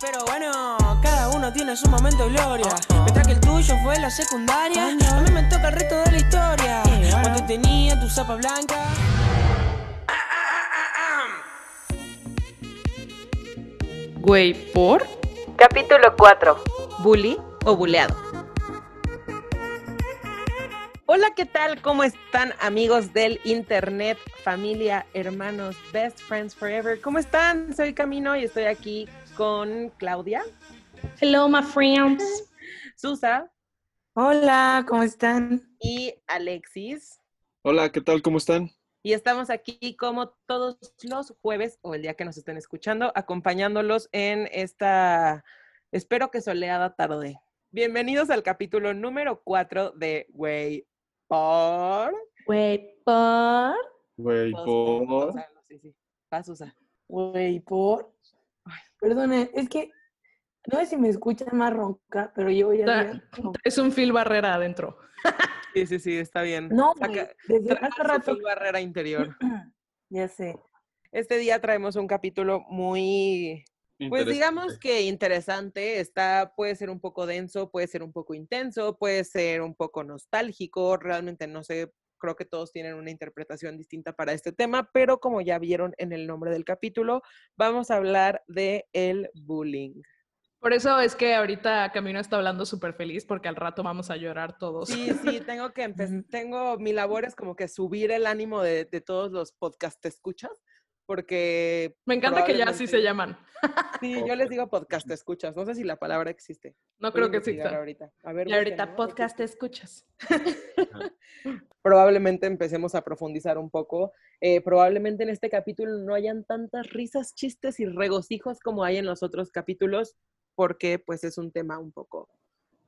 pero bueno, cada uno tiene su momento de gloria. Mientras que el tuyo fue la secundaria, a mí me toca el resto de la historia. Cuando tenía tu zapa blanca. Güey, ¿por? Capítulo 4. ¿Bully o buleado? Hola, ¿qué tal? ¿Cómo están amigos del internet, familia, hermanos, best friends forever? ¿Cómo están? Soy Camino y estoy aquí con Claudia, Hello, my friends. Susa Hola, ¿cómo están? y Alexis. Hola, ¿qué tal? ¿Cómo están? Y estamos aquí como todos los jueves o el día que nos estén escuchando, acompañándolos en esta, espero que soleada tarde. Bienvenidos al capítulo número 4 de Way por... Güey, ¿por? Güey, Todos por... Sí, sí. Va, Susa. Güey, por. Perdone, es que no sé si me escuchan más ronca, pero yo ya. Da- Es un fil barrera adentro. Sí, sí, sí, está bien. No, Saca- desde hace rato. fil barrera interior. Ya sé. Este día traemos un capítulo muy, pues digamos que interesante. Está, puede ser un poco denso, puede ser un poco intenso, puede ser un poco nostálgico. Realmente no sé, creo que todos tienen una interpretación distinta para este tema, pero como ya vieron en el nombre del capítulo, vamos a hablar de el bullying. Por eso es que ahorita Camino está hablando súper feliz porque al rato vamos a llorar todos. Sí, sí, tengo que empezar, tengo, mi labor es como que subir el ánimo de, de todos los podcast escuchas, porque Me encanta que ya así se llaman. Sí, yo les digo podcast escuchas. No sé si la palabra existe. No Voy creo que exista. ahorita. A ver, Y ahorita podcast escuchas. Probablemente empecemos a profundizar un poco. Eh, probablemente en este capítulo no hayan tantas risas, chistes y regocijos como hay en los otros capítulos, porque pues es un tema un poco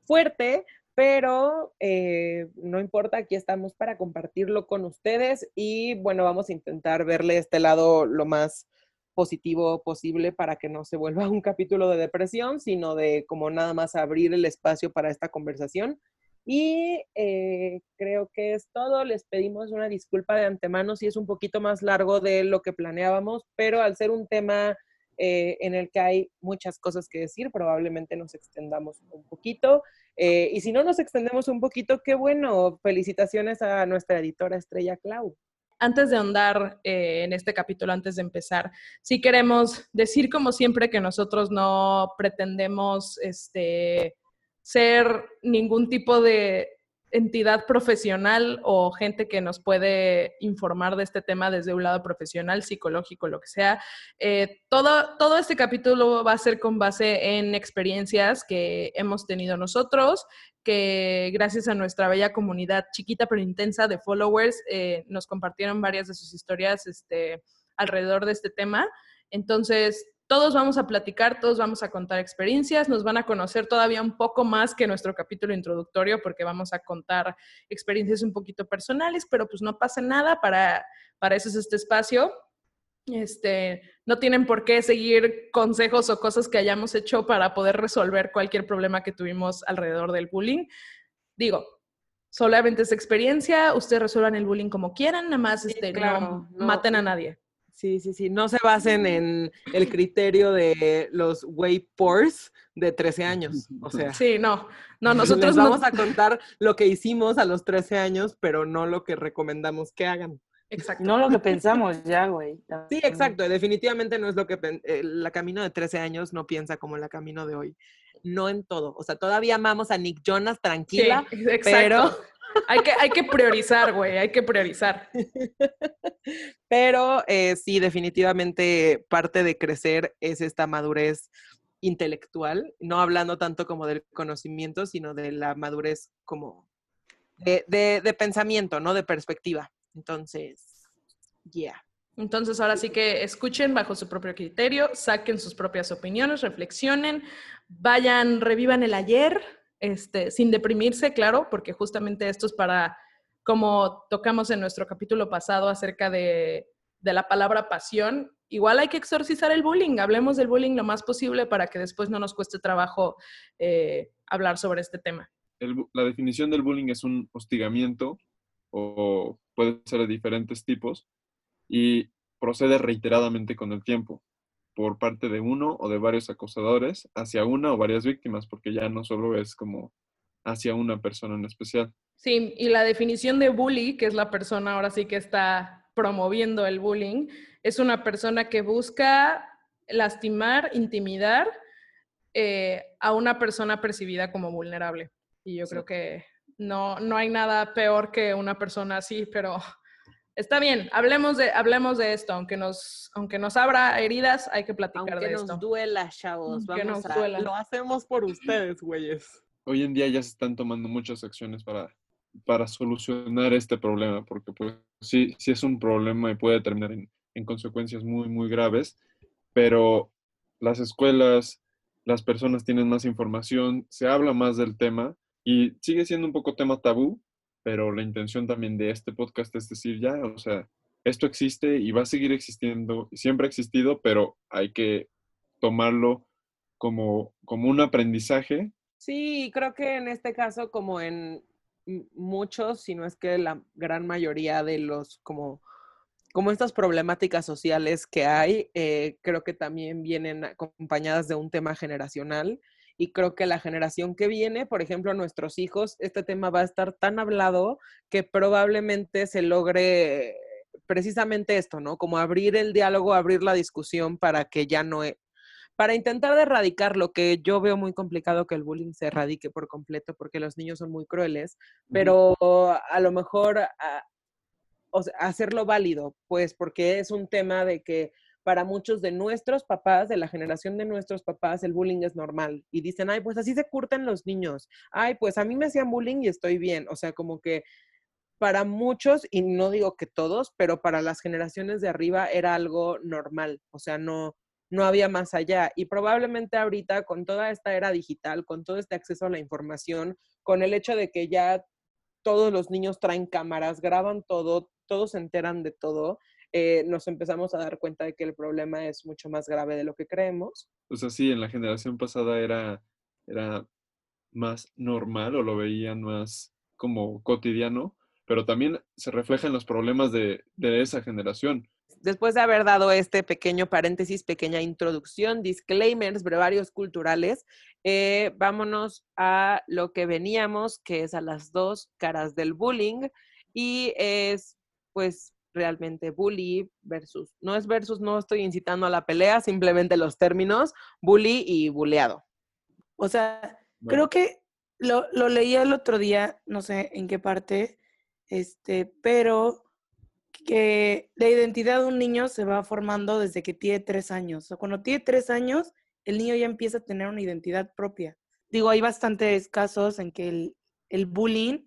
fuerte, pero eh, no importa, aquí estamos para compartirlo con ustedes y bueno, vamos a intentar verle este lado lo más positivo posible para que no se vuelva un capítulo de depresión, sino de como nada más abrir el espacio para esta conversación. Y eh, creo que es todo. Les pedimos una disculpa de antemano si es un poquito más largo de lo que planeábamos, pero al ser un tema eh, en el que hay muchas cosas que decir, probablemente nos extendamos un poquito. Eh, y si no nos extendemos un poquito, qué bueno. Felicitaciones a nuestra editora Estrella Clau. Antes de ahondar eh, en este capítulo, antes de empezar, sí queremos decir como siempre que nosotros no pretendemos este, ser ningún tipo de entidad profesional o gente que nos puede informar de este tema desde un lado profesional, psicológico, lo que sea. Eh, todo, todo este capítulo va a ser con base en experiencias que hemos tenido nosotros, que gracias a nuestra bella comunidad chiquita pero intensa de followers eh, nos compartieron varias de sus historias este, alrededor de este tema. Entonces, todos vamos a platicar, todos vamos a contar experiencias, nos van a conocer todavía un poco más que nuestro capítulo introductorio porque vamos a contar experiencias un poquito personales, pero pues no pasa nada, para, para eso es este espacio. Este, no tienen por qué seguir consejos o cosas que hayamos hecho para poder resolver cualquier problema que tuvimos alrededor del bullying. Digo, solamente es experiencia, ustedes resuelvan el bullying como quieran, nada más Sí, este, claro, no, no. maten a nadie. Sí, sí, sí. No se basen en el criterio de los way pors de 13 años. O sea, Sí, no, no, nosotros les no- vamos a contar lo que hicimos a los 13 años, pero no lo que recomendamos que hagan. Exacto. No lo que pensamos ya, güey. Sí, exacto. Definitivamente no es lo que eh, la camino de 13 años no piensa como la camino de hoy. No en todo. O sea, todavía amamos a Nick Jonas, Sí, tranquila, exacto. pero- Hay que, hay que priorizar, güey, hay que priorizar. pero eh, sí, definitivamente parte de crecer es esta madurez intelectual, no hablando tanto como del conocimiento, sino de la madurez como de, de- de pensamiento, ¿no? De perspectiva. Entonces, yeah. Entonces, ahora sí que escuchen bajo su propio criterio, saquen sus propias opiniones, reflexionen, vayan, revivan el ayer, este, sin deprimirse, claro, porque justamente esto es para, como tocamos en nuestro capítulo pasado acerca de, de la palabra pasión, igual hay que exorcizar el bullying, hablemos del bullying lo más posible para que después no nos cueste trabajo eh, hablar sobre este tema. La definición del bullying es un hostigamiento o puede ser de diferentes tipos y procede reiteradamente con el tiempo. Por parte de uno o de varios acosadores hacia una o varias víctimas, porque ya no solo es como hacia una persona en especial. Sí, y la definición de bully, que es la persona ahora sí que está promoviendo el bullying, es una persona que busca lastimar, intimidar eh, a una persona percibida como vulnerable. Y yo creo que no, no hay nada peor que una persona así, pero está bien, hablemos de, hablemos de esto, aunque nos, aunque nos abra heridas, hay que platicar de esto. Aunque nos duela, chavos, Aunque vamos nos a- duela. lo hacemos por ustedes, güeyes. Hoy en día ya se están tomando muchas acciones para, para solucionar este problema, porque pues sí, sí es un problema y puede terminar en, en consecuencias muy, muy graves, pero las escuelas, las personas tienen más información, se habla más del tema y sigue siendo un poco tema tabú, pero la intención también de este podcast es decir, ya, o sea, esto existe y va a seguir existiendo, siempre ha existido, pero hay que tomarlo como, como un aprendizaje Sí, creo que en este caso, como en muchos, si no es que la gran mayoría de los, como, como estas problemáticas sociales que hay, eh, creo que también vienen acompañadas de un tema generacional. Y creo que la generación que viene, por ejemplo, nuestros hijos, este tema va a estar tan hablado que probablemente se logre precisamente esto, ¿no? Como abrir el diálogo, abrir la discusión para que ya no, e- para intentar erradicar lo que yo veo muy complicado que el bullying se erradique por completo porque los niños son muy crueles, pero a lo mejor a- o sea, hacerlo válido, pues porque es un tema de que para muchos de nuestros papás, de la generación de nuestros papás, el bullying es normal. Y dicen, ay, pues así se curten los niños. Ay, pues a mí me hacían bullying y estoy bien. O sea, como que para muchos, y no digo que todos, pero para las generaciones de arriba era algo normal. O sea, no, no había más allá. Y probablemente ahorita, con toda esta era digital, con todo este acceso a la información, con el hecho de que ya todos los niños traen cámaras, graban todo, todos se enteran de todo, eh, nos empezamos a dar cuenta de que el problema es mucho más grave de lo que creemos. O sea, sí, en la generación pasada era, era más normal o lo veían más como cotidiano, pero también se refleja en los problemas de, de esa generación. Después de haber dado este pequeño paréntesis, pequeña introducción, disclaimers, brevarios culturales, eh, vámonos a lo que veníamos, que es a las dos caras del bullying, y es pues realmente bully versus, no es versus, no estoy incitando a la pelea, simplemente los términos bully y buleado. O sea, Bueno, creo que lo, lo leía el otro día, no sé en qué parte, este, pero que la identidad de un niño se va formando desde que tiene tres años. O sea, cuando tiene tres años, el niño ya empieza a tener una identidad propia. Digo, hay bastantes casos en que el, el bullying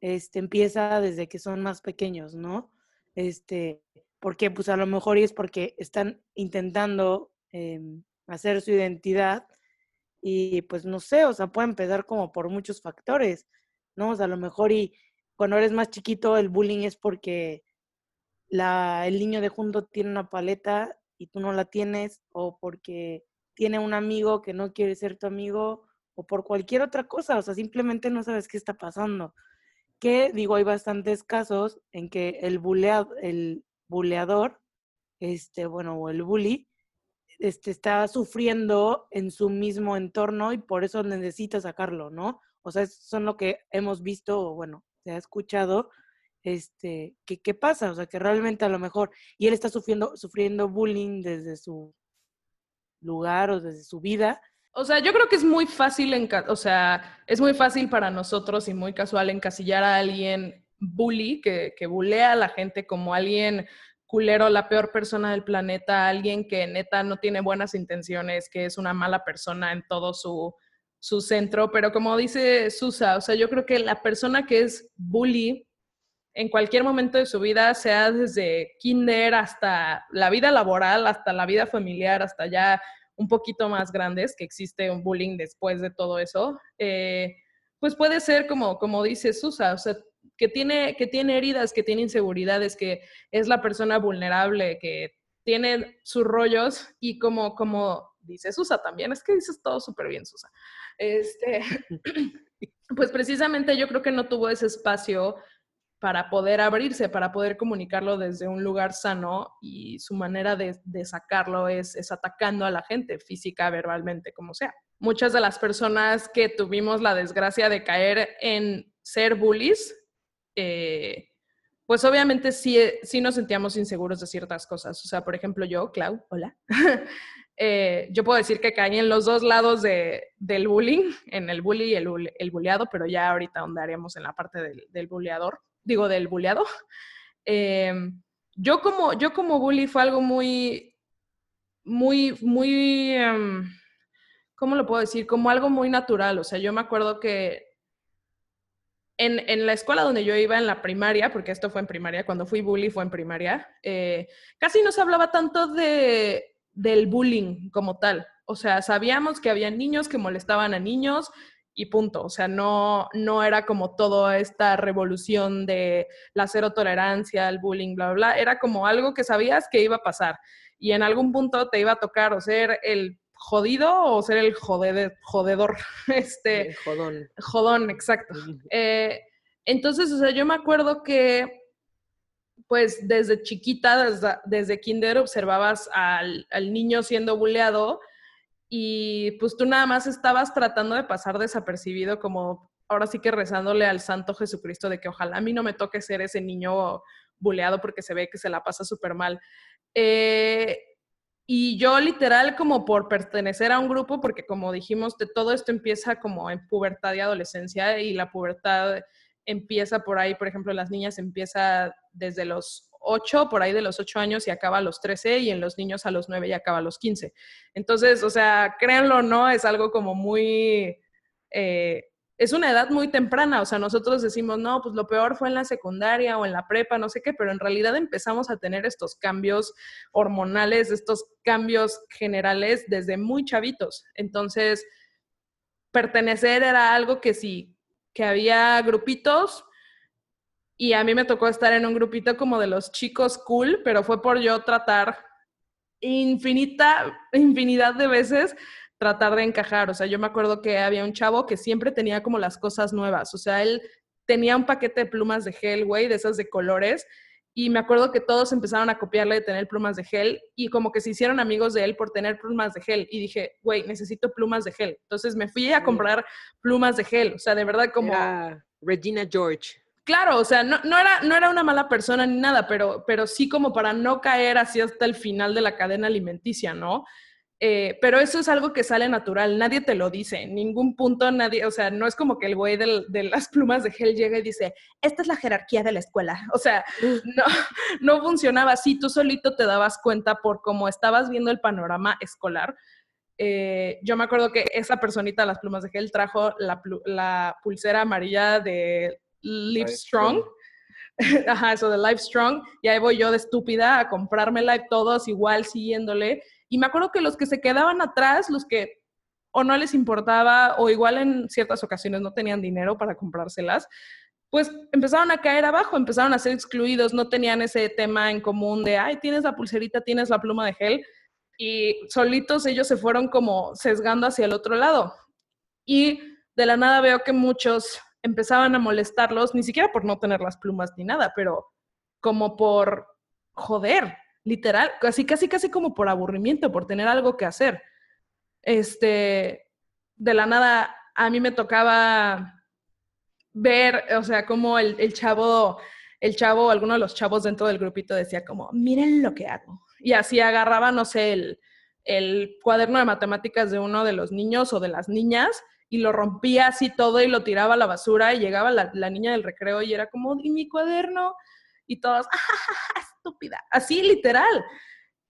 este, empieza desde que son más pequeños, ¿no? Este, porque pues a lo mejor es porque están intentando em, hacer su identidad y pues no sé, o sea, puede empezar como por muchos factores, ¿no? O sea, a lo mejor y cuando eres más chiquito el bullying es porque la, el niño de junto tiene una paleta y tú no la tienes, o porque tiene un amigo que no quiere ser tu amigo, o por cualquier otra cosa, o sea, simplemente no sabes qué está pasando. Que digo, hay bastantes casos en que el, bulea- el buleador, este, bueno, o el bully, este, está sufriendo en su mismo entorno y por eso necesita sacarlo, ¿no? O sea, son lo que hemos visto, o bueno, se ha escuchado, este, que pasa, o sea, que realmente a lo mejor, y él está sufriendo, sufriendo bullying desde su lugar o desde su vida, O sea, yo creo que es muy fácil, enca- o sea, es muy fácil para nosotros y muy casual encasillar a alguien bully, que, que bulea a la gente como alguien culero, la peor persona del planeta, alguien que neta no tiene buenas intenciones, que es una mala persona en todo su, su centro. Pero como dice Susa, o sea, yo creo que la persona que es bully en cualquier momento de su vida, sea desde kinder hasta la vida laboral, hasta la vida familiar, hasta ya un poquito más grandes, que existe un bullying después de todo eso, eh, pues puede ser como, como dice Susa, o sea, que tiene, que tiene heridas, que tiene inseguridades, que es la persona vulnerable, que tiene sus rollos y como, como dice Susa también, es que dices todo súper bien, Susa. Este, pues precisamente yo creo que no tuvo ese espacio para poder abrirse, para poder comunicarlo desde un lugar sano y su manera de, sacarlo es, es, atacando a la gente, física, verbalmente, como sea. Muchas de las personas que tuvimos la desgracia de caer en ser bullies, eh, pues obviamente sí, sí nos sentíamos inseguros de ciertas cosas. O sea, por ejemplo, yo, Clau, hola, eh, yo puedo decir que caí en los dos lados de, del bullying, en el bully y el, el pero ya ahorita andaremos en la parte del, del digo, del bulleado. Em, yo, como, yo como bully fue algo muy, muy, muy, um, ¿cómo lo puedo decir? Como algo muy natural. O sea, yo me acuerdo que en, en, la escuela donde yo iba en la primaria, porque esto fue en primaria, cuando fui bully fue en primaria, eh, casi no se hablaba tanto de, del bullying como tal. O sea, sabíamos que había niños que molestaban a niños, y punto. O sea, no, no era como toda esta revolución de la cero tolerancia, el bullying, bla, bla, bla. Era como algo que sabías que iba a pasar. Y en algún punto te iba a tocar o ser el jodido o ser el jodedor. Este, jodón. Jodón, exacto. Eh, entonces, o sea, yo me acuerdo que pues desde chiquita, desde, desde kinder, observabas al, al niño siendo bulleado y pues tú nada más estabas tratando de pasar desapercibido como ahora sí que rezándole al Santo Jesucristo de que ojalá a mí no me toque ser ese niño buleado porque se ve que se la pasa súper mal. Eh, y yo literal como por pertenecer a un grupo, porque como dijimos, de todo esto empieza como en pubertad y adolescencia y la pubertad empieza por ahí, por ejemplo, las niñas empieza desde los 8, por ahí de los 8 años y acaba a los 13 y en los niños a los 9 y acaba a los 15. Entonces, o sea, créanlo o no, es algo como muy... Eh, es una edad muy temprana, o sea, nosotros decimos, no, pues lo peor fue en la secundaria o en la prepa, no sé qué, pero en realidad empezamos a tener estos cambios hormonales, estos cambios generales desde muy chavitos. Entonces, pertenecer era algo que sí, que había grupitos, y a mí me tocó estar en un grupito como de los chicos cool, pero fue por yo tratar infinita, infinidad de veces tratar de encajar. O sea, yo me acuerdo que había un chavo que siempre tenía como las cosas nuevas. O sea, él tenía un paquete de plumas de gel, güey, de esas de colores. Y me acuerdo que todos empezaron a copiarle de tener plumas de gel y como que se hicieron amigos de él por tener plumas de gel. Y dije, güey, necesito plumas de gel. Entonces me fui a comprar plumas de gel. O sea, de verdad como... Regina George. Claro, o sea, no, era, no era una mala persona ni nada, pero, pero sí como para no caer así hasta el final de la cadena alimenticia, ¿no? Eh, pero eso es algo que sale natural, nadie te lo dice, en ningún punto nadie, o sea, no es como que el güey de las plumas de gel llega y dice, esta es la jerarquía de la escuela, o sea, no, no funcionaba así, tú solito te dabas cuenta por cómo estabas viendo el panorama escolar. Eh, yo me acuerdo que esa personita de las plumas de gel trajo la, la pulsera amarilla de Live Strong. Ajá, eso de Live Strong. Y ahí voy yo de estúpida a comprarme live todos igual siguiéndole. Y me acuerdo que los que se quedaban atrás, los que o no les importaba o igual en ciertas ocasiones no tenían dinero para comprárselas, pues empezaron a caer abajo, empezaron a ser excluidos, no tenían ese tema en común de, ay, tienes la pulserita, tienes la pluma de gel. Y solitos ellos se fueron como sesgando hacia el otro lado. Y de la nada veo que muchos empezaban a molestarlos, ni siquiera por no tener las plumas ni nada, pero como por joder, literal, casi, casi, casi como por aburrimiento, por tener algo que hacer. Este, de la nada, a mí me tocaba ver, o sea, como el, el chavo, el chavo, alguno de los chavos dentro del grupito decía como, miren lo que hago. Y así agarraba, no sé, el, el cuaderno de matemáticas de uno de los niños o de las niñas y lo rompía así todo y lo tiraba a la basura y llegaba la, niña del recreo y era como, ¿y mi cuaderno? Y todas, ¡ah, estúpida! Así literal.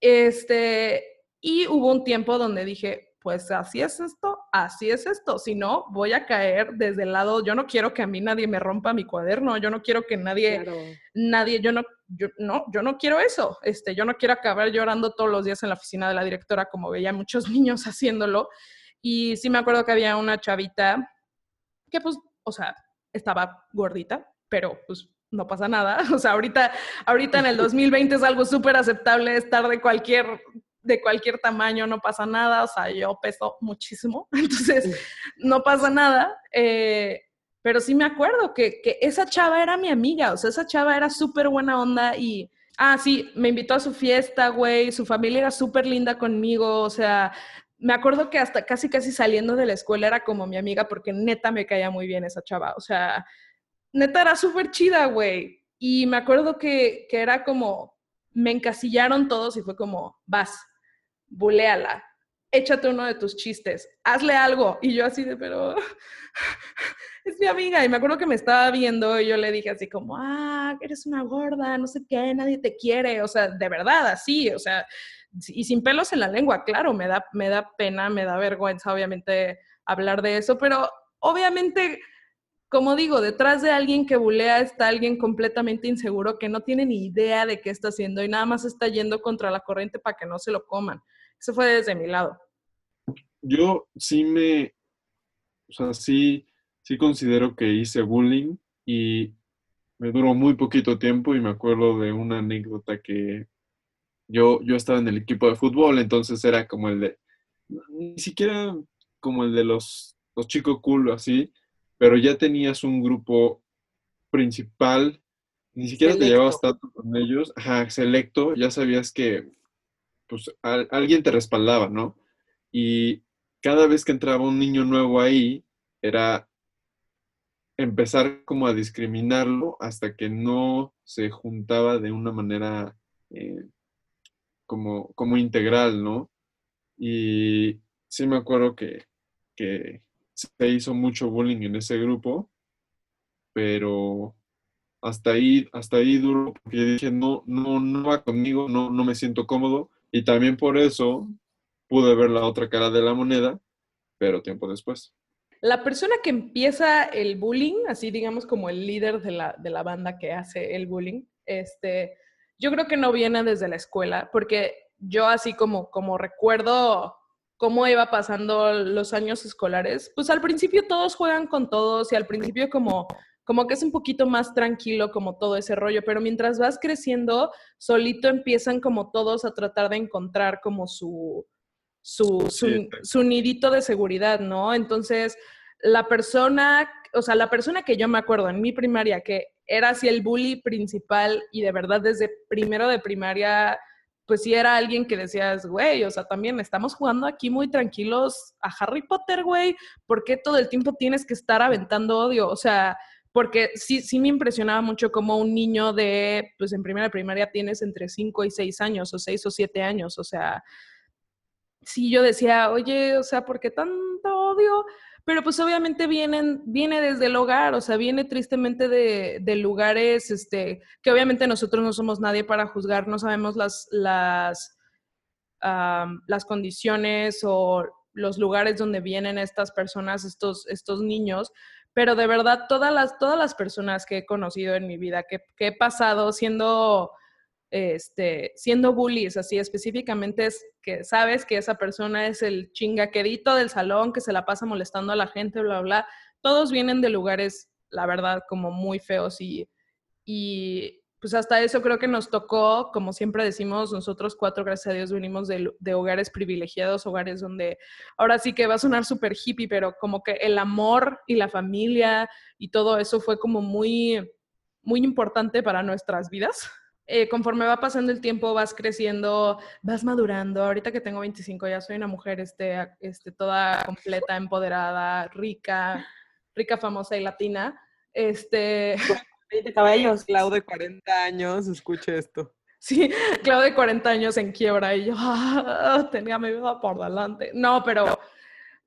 Este, y hubo un tiempo donde dije, pues así es esto, así es esto. Si no, voy a caer desde el lado, yo no quiero que a mí nadie me rompa mi cuaderno, yo no quiero que nadie, nadie, yo no, yo no, yo no quiero eso. Este, yo no quiero acabar llorando todos los días en la oficina de la directora como veía muchos niños haciéndolo. Y sí me acuerdo que había una chavita que pues, o sea, estaba gordita, pero pues no pasa nada. O sea, ahorita, ahorita en el 2020 es algo súper aceptable estar de cualquier, de cualquier tamaño, no pasa nada. O sea, yo peso muchísimo, entonces no pasa nada. Eh, pero sí me acuerdo que, que esa chava era mi amiga, o sea, esa chava era súper buena onda y, ah, sí, me invitó a su fiesta, güey, su familia era súper linda conmigo, o sea, me acuerdo que hasta casi, casi saliendo de la escuela era como mi amiga porque neta me caía muy bien esa chava, o sea, neta era súper chida, güey. Y me acuerdo que, que era como, me encasillaron todos y fue como, vas, buleala, échate uno de tus chistes, hazle algo. Y yo así de, pero es mi amiga. Y me acuerdo que me estaba viendo y yo le dije así como, ah, eres una gorda, no sé qué, nadie te quiere. O sea, de verdad, así, o sea, y sin pelos en la lengua, claro, me da, me da pena, me da vergüenza, obviamente, hablar de eso, pero obviamente como digo, detrás de alguien que bulea está alguien completamente inseguro que no tiene ni idea de qué está haciendo y nada más está yendo contra la corriente para que no se lo coman. Eso fue desde mi lado. Yo sí me, o sea, sí, sí considero que hice bullying y me duró muy poquito tiempo y me acuerdo de una anécdota que yo, yo estaba en el equipo de fútbol, entonces era como el de, ni siquiera como el de los, los chicos cool así, pero ya tenías un grupo principal, ni siquiera te llevabas tanto con ellos, ajá, selecto, ya sabías que pues alguien te respaldaba, ¿no? Y cada vez que entraba un niño nuevo ahí, era empezar como a discriminarlo hasta que no se juntaba de una manera eh, como, como integral, ¿no? Y sí me acuerdo que, que se hizo mucho bullying en ese grupo, pero hasta ahí, hasta ahí duro, porque dije, no, no, no va conmigo, no, no me siento cómodo, y también por eso pude ver la otra cara de la moneda, pero tiempo después. La persona que empieza el bullying, así digamos como el líder de la, de la banda que hace el bullying, este, yo creo que no viene desde la escuela, porque yo así como, como recuerdo cómo iba pasando los años escolares, pues al principio todos juegan con todos y al principio como, como que es un poquito más tranquilo como todo ese rollo, pero mientras vas creciendo, solito empiezan como todos a tratar de encontrar como su, su, su, su nidito de seguridad, ¿no? Entonces, la persona, o sea, la persona que yo me acuerdo en mi primaria que era así el bully principal y de verdad desde primero de primaria pues sí era alguien que decías, güey, o sea, también estamos jugando aquí muy tranquilos a Harry Potter, güey, ¿por qué todo el tiempo tienes que estar aventando odio? O sea, porque sí, sí me impresionaba mucho como un niño de, pues en primera primaria tienes entre 5 y 6 años, o 6 o 7 años, o sea, sí yo decía, oye, o sea, ¿por qué tanto odio? Pero pues obviamente vienen, viene desde el hogar, o sea, viene tristemente de, lugares, este, que obviamente nosotros no somos nadie para juzgar, no sabemos las, las, las condiciones o los lugares donde vienen estas personas, estos, estos niños, pero de verdad todas las, todas las personas que he conocido en mi vida, que he pasado siendo este, siendo bullies, así específicamente es que sabes que esa persona es el chingaquerito del salón que se la pasa molestando a la gente, bla, bla, todos vienen de lugares, la verdad, como muy feos y, y pues hasta eso creo que nos tocó, como siempre decimos, nosotros cuatro, gracias a Dios, venimos de, de hogares privilegiados, hogares donde ahora sí que va a sonar súper hippie, pero como que el amor y la familia y todo eso fue como muy, muy importante para nuestras vidas. Eh, conforme va pasando el tiempo, vas creciendo, vas madurando. Ahorita que tengo 25 ya soy una mujer este, este, toda completa, empoderada, rica, rica, famosa y latina. Este... 20 cabellos. Clau de 40 años, escuche esto. Sí, Clau de 40 años en quiebra y yo ah, tenía mi vida por delante. No, pero,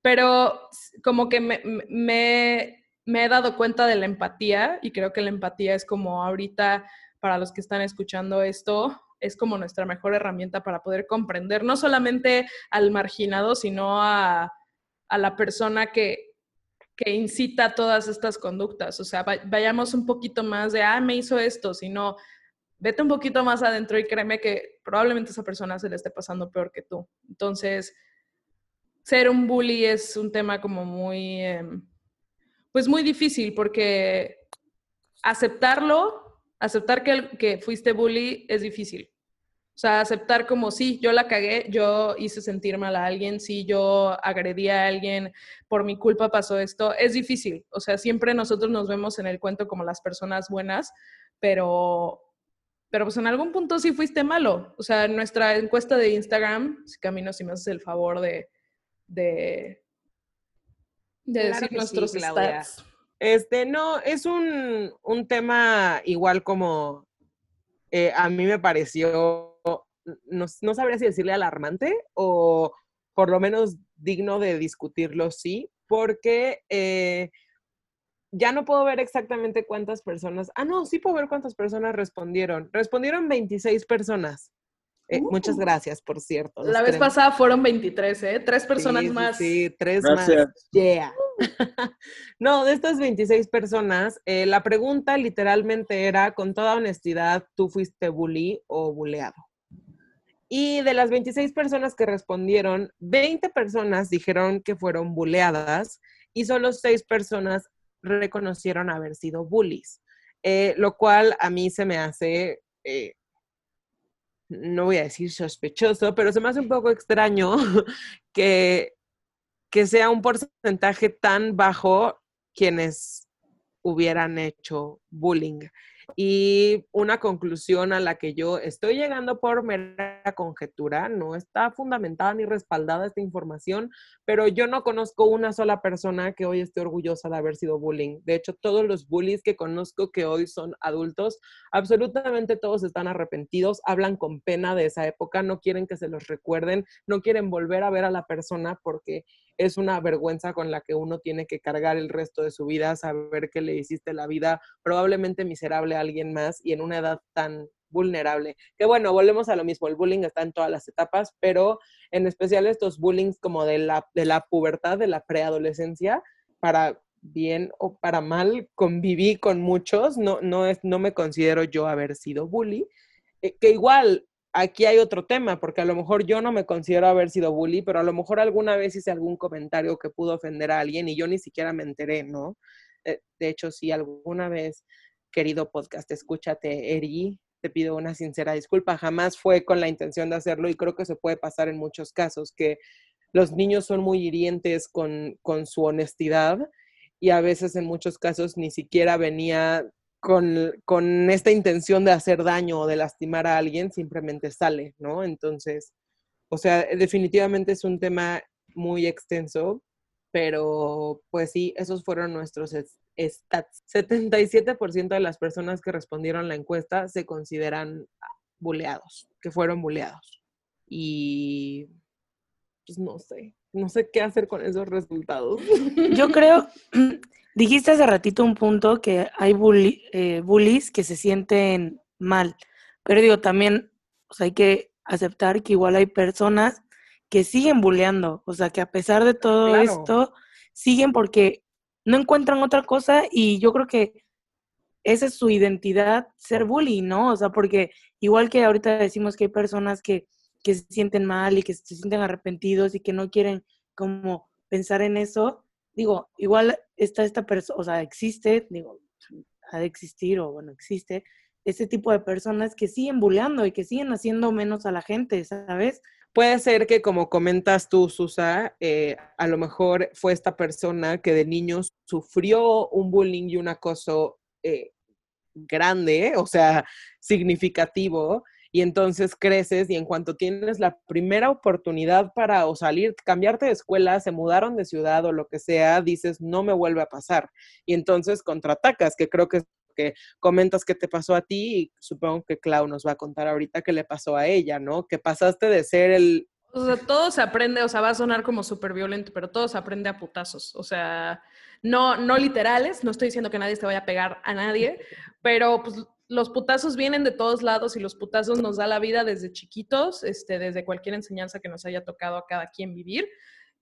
pero como que me, me, me he dado cuenta de la empatía y creo que la empatía es como ahorita para los que están escuchando esto, es como nuestra mejor herramienta para poder comprender no solamente al marginado, sino a, la persona que, que incita todas estas conductas. O sea, vayamos un poquito más de, ah, me hizo esto, sino vete un poquito más adentro y créeme que probablemente esa persona se le esté pasando peor que tú. Entonces, ser un bully es un tema como muy, em, pues muy difícil porque aceptarlo aceptar que, que fuiste bully es difícil. O sea, aceptar como sí, yo la cagué, yo hice sentir mal a alguien, sí, yo agredí a alguien, por mi culpa pasó esto, es difícil. O sea, siempre nosotros nos vemos en el cuento como las personas buenas, pero, pero pues en algún punto sí fuiste malo. O sea, en nuestra encuesta de Instagram, si Camino, si me haces el favor de, de, de Claro decir sí, nuestros stats. Este, no, es un, un tema igual como eh, a mí me pareció, no, no sabría si decirle alarmante o por lo menos digno de discutirlo, sí, porque eh, ya no puedo ver exactamente cuántas personas, ah, no, sí puedo ver cuántas personas respondieron. Respondieron 26 personas. Eh, Muchas Uh. gracias, por cierto. La vez queremos. pasada fueron 23, ¿eh? Tres personas Sí, sí, más. Sí, tres Gracias. más. Yeah. no, de estas 26 personas, eh, la pregunta literalmente era, con toda honestidad, ¿tú fuiste bully o buleado? Y de las 26 personas que respondieron, 20 personas dijeron que fueron buleadas y solo 6 personas reconocieron haber sido bullies, Eh, lo cual a mí se me hace, eh, no voy a decir sospechoso, pero se me hace un poco extraño que, que sea un porcentaje tan bajo quienes hubieran hecho bullying. Y una conclusión a la que yo estoy llegando por mera conjetura, no está fundamentada ni respaldada esta información, pero yo no conozco una sola persona que hoy esté orgullosa de haber sido bullying. De hecho, todos los bullies que conozco que hoy son adultos, absolutamente todos están arrepentidos, hablan con pena de esa época, no quieren que se los recuerden, no quieren volver a ver a la persona porque es una vergüenza con la que uno tiene que cargar el resto de su vida, saber que le hiciste la vida probablemente miserable a alguien más y en una edad tan vulnerable. Que bueno, volvemos a lo mismo, el bullying está en todas las etapas, pero en especial estos bullings como de la, de la pubertad, de la preadolescencia, para bien o para mal, conviví con muchos, no, no, es, no me considero yo haber sido bully, eh, que igual aquí hay otro tema, porque a lo mejor yo no me considero haber sido bully, pero a lo mejor alguna vez hice algún comentario que pudo ofender a alguien y yo ni siquiera me enteré, ¿no? Eh, De hecho, si alguna vez, querido podcast, escúchate, Eri, te pido una sincera disculpa, jamás fue con la intención de hacerlo y creo que se puede pasar en muchos casos, que los niños son muy hirientes con, con su honestidad y a veces en muchos casos ni siquiera venía con, con, esta intención de hacer daño o de lastimar a alguien, simplemente sale, ¿no? Entonces, o sea, definitivamente es un tema muy extenso, pero pues sí, esos fueron nuestros stats. 77% de las personas que respondieron la encuesta se consideran buleados, que fueron buleados. Y pues no sé, no sé qué hacer con esos resultados. Yo creo, dijiste hace ratito un punto que hay bully, eh, bullies que se sienten mal, pero digo, también o sea, hay que aceptar que igual hay personas que siguen bulleando, o sea, que a pesar de todo Claro. esto, siguen porque no encuentran otra cosa y yo creo que esa es su identidad, ser bully, ¿no? O sea, porque igual que ahorita decimos que hay personas que, que se sienten mal y que se sienten arrepentidos y que no quieren como pensar en eso, digo, igual está esta persona, o sea, existe, digo, ha de existir o bueno, existe ese tipo de personas que siguen bulleando y que siguen haciendo menos a la gente, ¿sabes? Puede ser que, como comentas tú, Susa, eh, a lo mejor fue esta persona que de niño sufrió un bullying y un acoso eh, grande, o sea, significativo, y entonces creces y en cuanto tienes la primera oportunidad para o salir, cambiarte de escuela, se mudaron de ciudad o lo que sea, dices, no me vuelve a pasar. Y entonces contraatacas, que creo que es que comentas que te pasó a ti y supongo que Clau nos va a contar ahorita qué le pasó a ella, ¿no? Que pasaste de ser el... O sea, todo se aprende, o sea, va a sonar como súper violento, pero todo se aprende a putazos. O sea, no, no literales, no estoy diciendo que nadie se vaya a pegar a nadie, pero pues los putazos vienen de todos lados y los putazos nos da la vida desde chiquitos, este, desde cualquier enseñanza que nos haya tocado a cada quien vivir.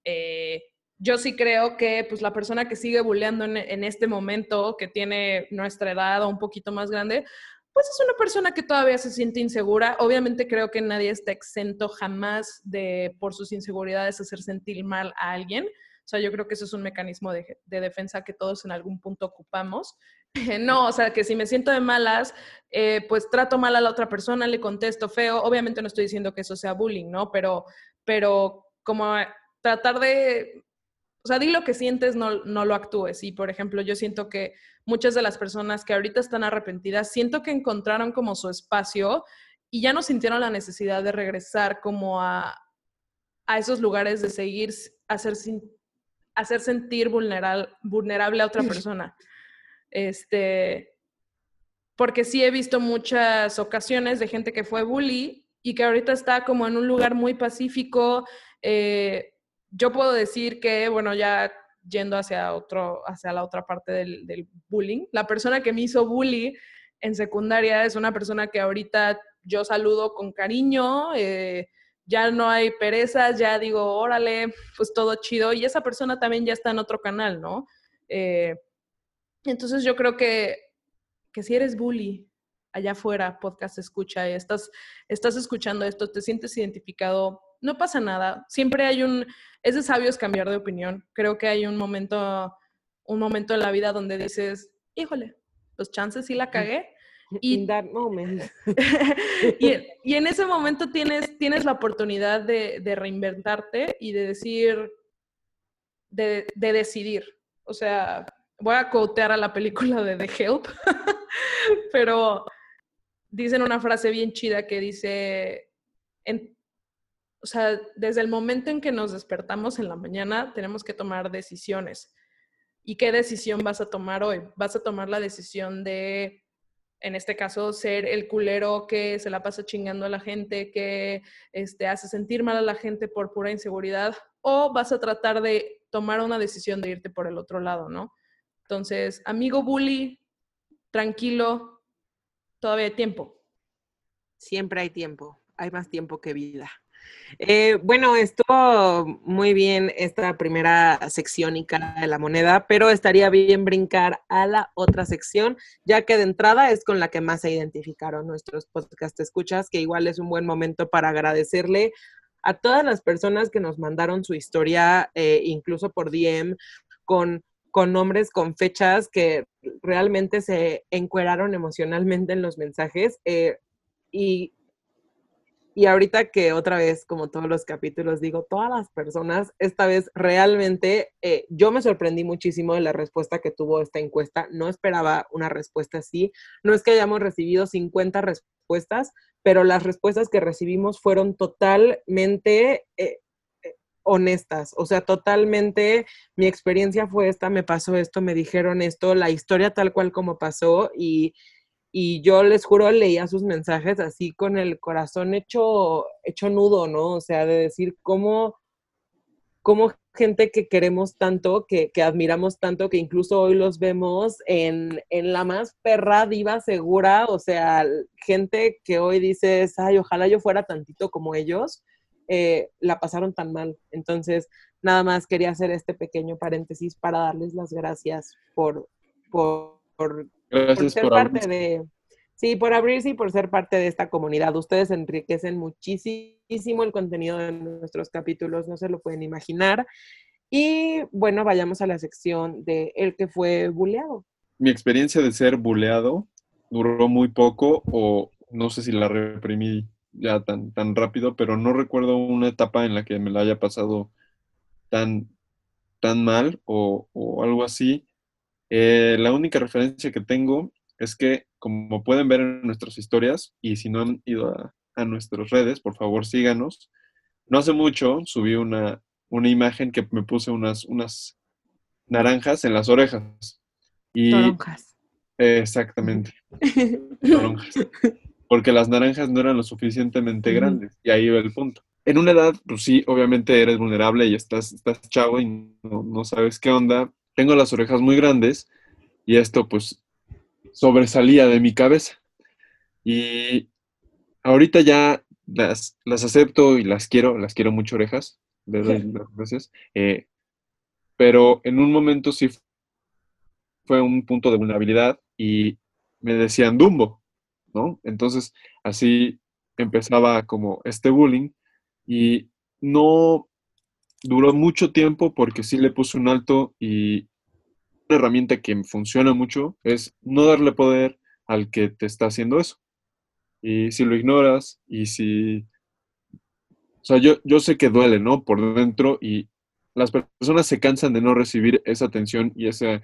Eh, yo sí creo que pues la persona que sigue bulleando en, en, este momento, que tiene nuestra edad o un poquito más grande, pues es una persona que todavía se siente insegura. Obviamente creo que nadie está exento jamás de por sus inseguridades hacer sentir mal a alguien. Sea, yo creo que eso es un mecanismo de, de defensa que todos en algún punto ocupamos. No, o sea, que si me siento de malas, eh, pues trato mal a la otra persona, le contesto feo. Obviamente no estoy diciendo que eso sea bullying, ¿no? Pero, pero como tratar de, o sea, di lo que sientes, no, no lo actúes. Y, por ejemplo, yo siento que muchas de las personas que ahorita están arrepentidas, siento que encontraron como su espacio y ya no sintieron la necesidad de regresar como a, a esos lugares de seguir, hacer, hacer sentir vulneral, vulnerable a otra persona. Este, porque sí he visto muchas ocasiones de gente que fue bully y que ahorita está como en un lugar muy pacífico. Eh, yo puedo decir que, bueno, ya yendo hacia, otro, hacia la otra parte del, del, bullying, la persona que me hizo bully en secundaria es una persona que ahorita yo saludo con cariño, eh, ya no hay perezas, ya digo, órale, pues todo chido, y esa persona también ya está en otro canal, ¿no? Eh, entonces yo creo que, que si eres bully allá afuera, podcast escucha, y estás, estás escuchando esto, te sientes identificado, no pasa nada. Siempre hay un, es de sabios cambiar de opinión. Creo que hay un momento, un momento en la vida donde dices, híjole, los chances sí la cagué. Y, moment. y, y, en ese momento tienes, tienes la oportunidad de, de reinventarte y de decir, de, de decidir. O sea, voy a cotear a la película de The Help, pero dicen una frase bien chida que dice, en, o sea, desde el momento en que nos despertamos en la mañana, tenemos que tomar decisiones. ¿Y qué decisión vas a tomar hoy? Vas a tomar la decisión de, en este caso, ser el culero que se la pasa chingando a la gente, que este, hace sentir mal a la gente por pura inseguridad, o vas a tratar de tomar una decisión de irte por el otro lado, ¿no? Entonces, amigo bully, tranquilo, todavía hay tiempo. Siempre hay tiempo, hay más tiempo que vida. Eh, bueno, estuvo muy bien esta primera sección y cara de la moneda, pero estaría bien brincar a la otra sección, ya que de entrada es con la que más se identificaron nuestros podcast escuchas, que igual es un buen momento para agradecerle a todas las personas que nos mandaron su historia, eh, incluso por DM, con con nombres, con fechas que realmente se encueraron emocionalmente en los mensajes. Eh, y, y ahorita que otra vez, como todos los capítulos, digo, todas las personas, esta vez realmente eh, yo me sorprendí muchísimo de la respuesta que tuvo esta encuesta. No esperaba una respuesta así. No es que hayamos recibido 50 respuestas, pero las respuestas que recibimos fueron totalmente... Eh, honestas, o sea, totalmente mi experiencia fue esta, me pasó esto, me dijeron esto, la historia tal cual como pasó y, y yo les juro leía sus mensajes así con el corazón hecho, hecho nudo, ¿no? O sea, de decir cómo, cómo gente que queremos tanto, que, que, admiramos tanto, que incluso hoy los vemos en, en, la más perra diva segura, o sea, gente que hoy dices, ay, ojalá yo fuera tantito como ellos, eh, la pasaron tan mal. Entonces, nada más quería hacer este pequeño paréntesis para darles las gracias por, por, por, ser parte de... Sí, por abrirse y por ser parte de esta comunidad. Ustedes enriquecen muchísimo el contenido de nuestros capítulos, no se lo pueden imaginar. Y bueno, vayamos a la sección de el que fue buleado. Mi experiencia de ser buleado duró muy poco o no sé si la reprimí ya tan, tan rápido, pero no recuerdo una etapa en la que me la haya pasado tan, tan mal o, algo así. Eh, la única referencia que tengo es que, como pueden ver en nuestras historias, y si no han ido a, nuestras redes, por favor síganos. No hace mucho subí una, una imagen que me puse unas, unas naranjas en las orejas. Y, Exactamente. Toronjas porque las naranjas no eran lo suficientemente grandes. Y ahí va el punto. En una edad, pues sí, obviamente eres vulnerable y estás, estás chavo y no, no sabes qué onda. Tengo las orejas muy grandes y esto pues sobresalía de mi cabeza. Y ahorita ya las, las acepto y las quiero, las quiero mucho orejas, de gracias. Eh, pero en un momento sí fue un punto de vulnerabilidad y me decían Dumbo. ¿no? Entonces, así empezaba como este bullying y no, duró mucho tiempo porque sí le puse un alto y una herramienta que funciona mucho es no darle poder al que te está haciendo eso. Y si lo ignoras y si... O sea, yo, yo sé que duele, ¿no? Por dentro y las personas se cansan de no recibir esa atención y esa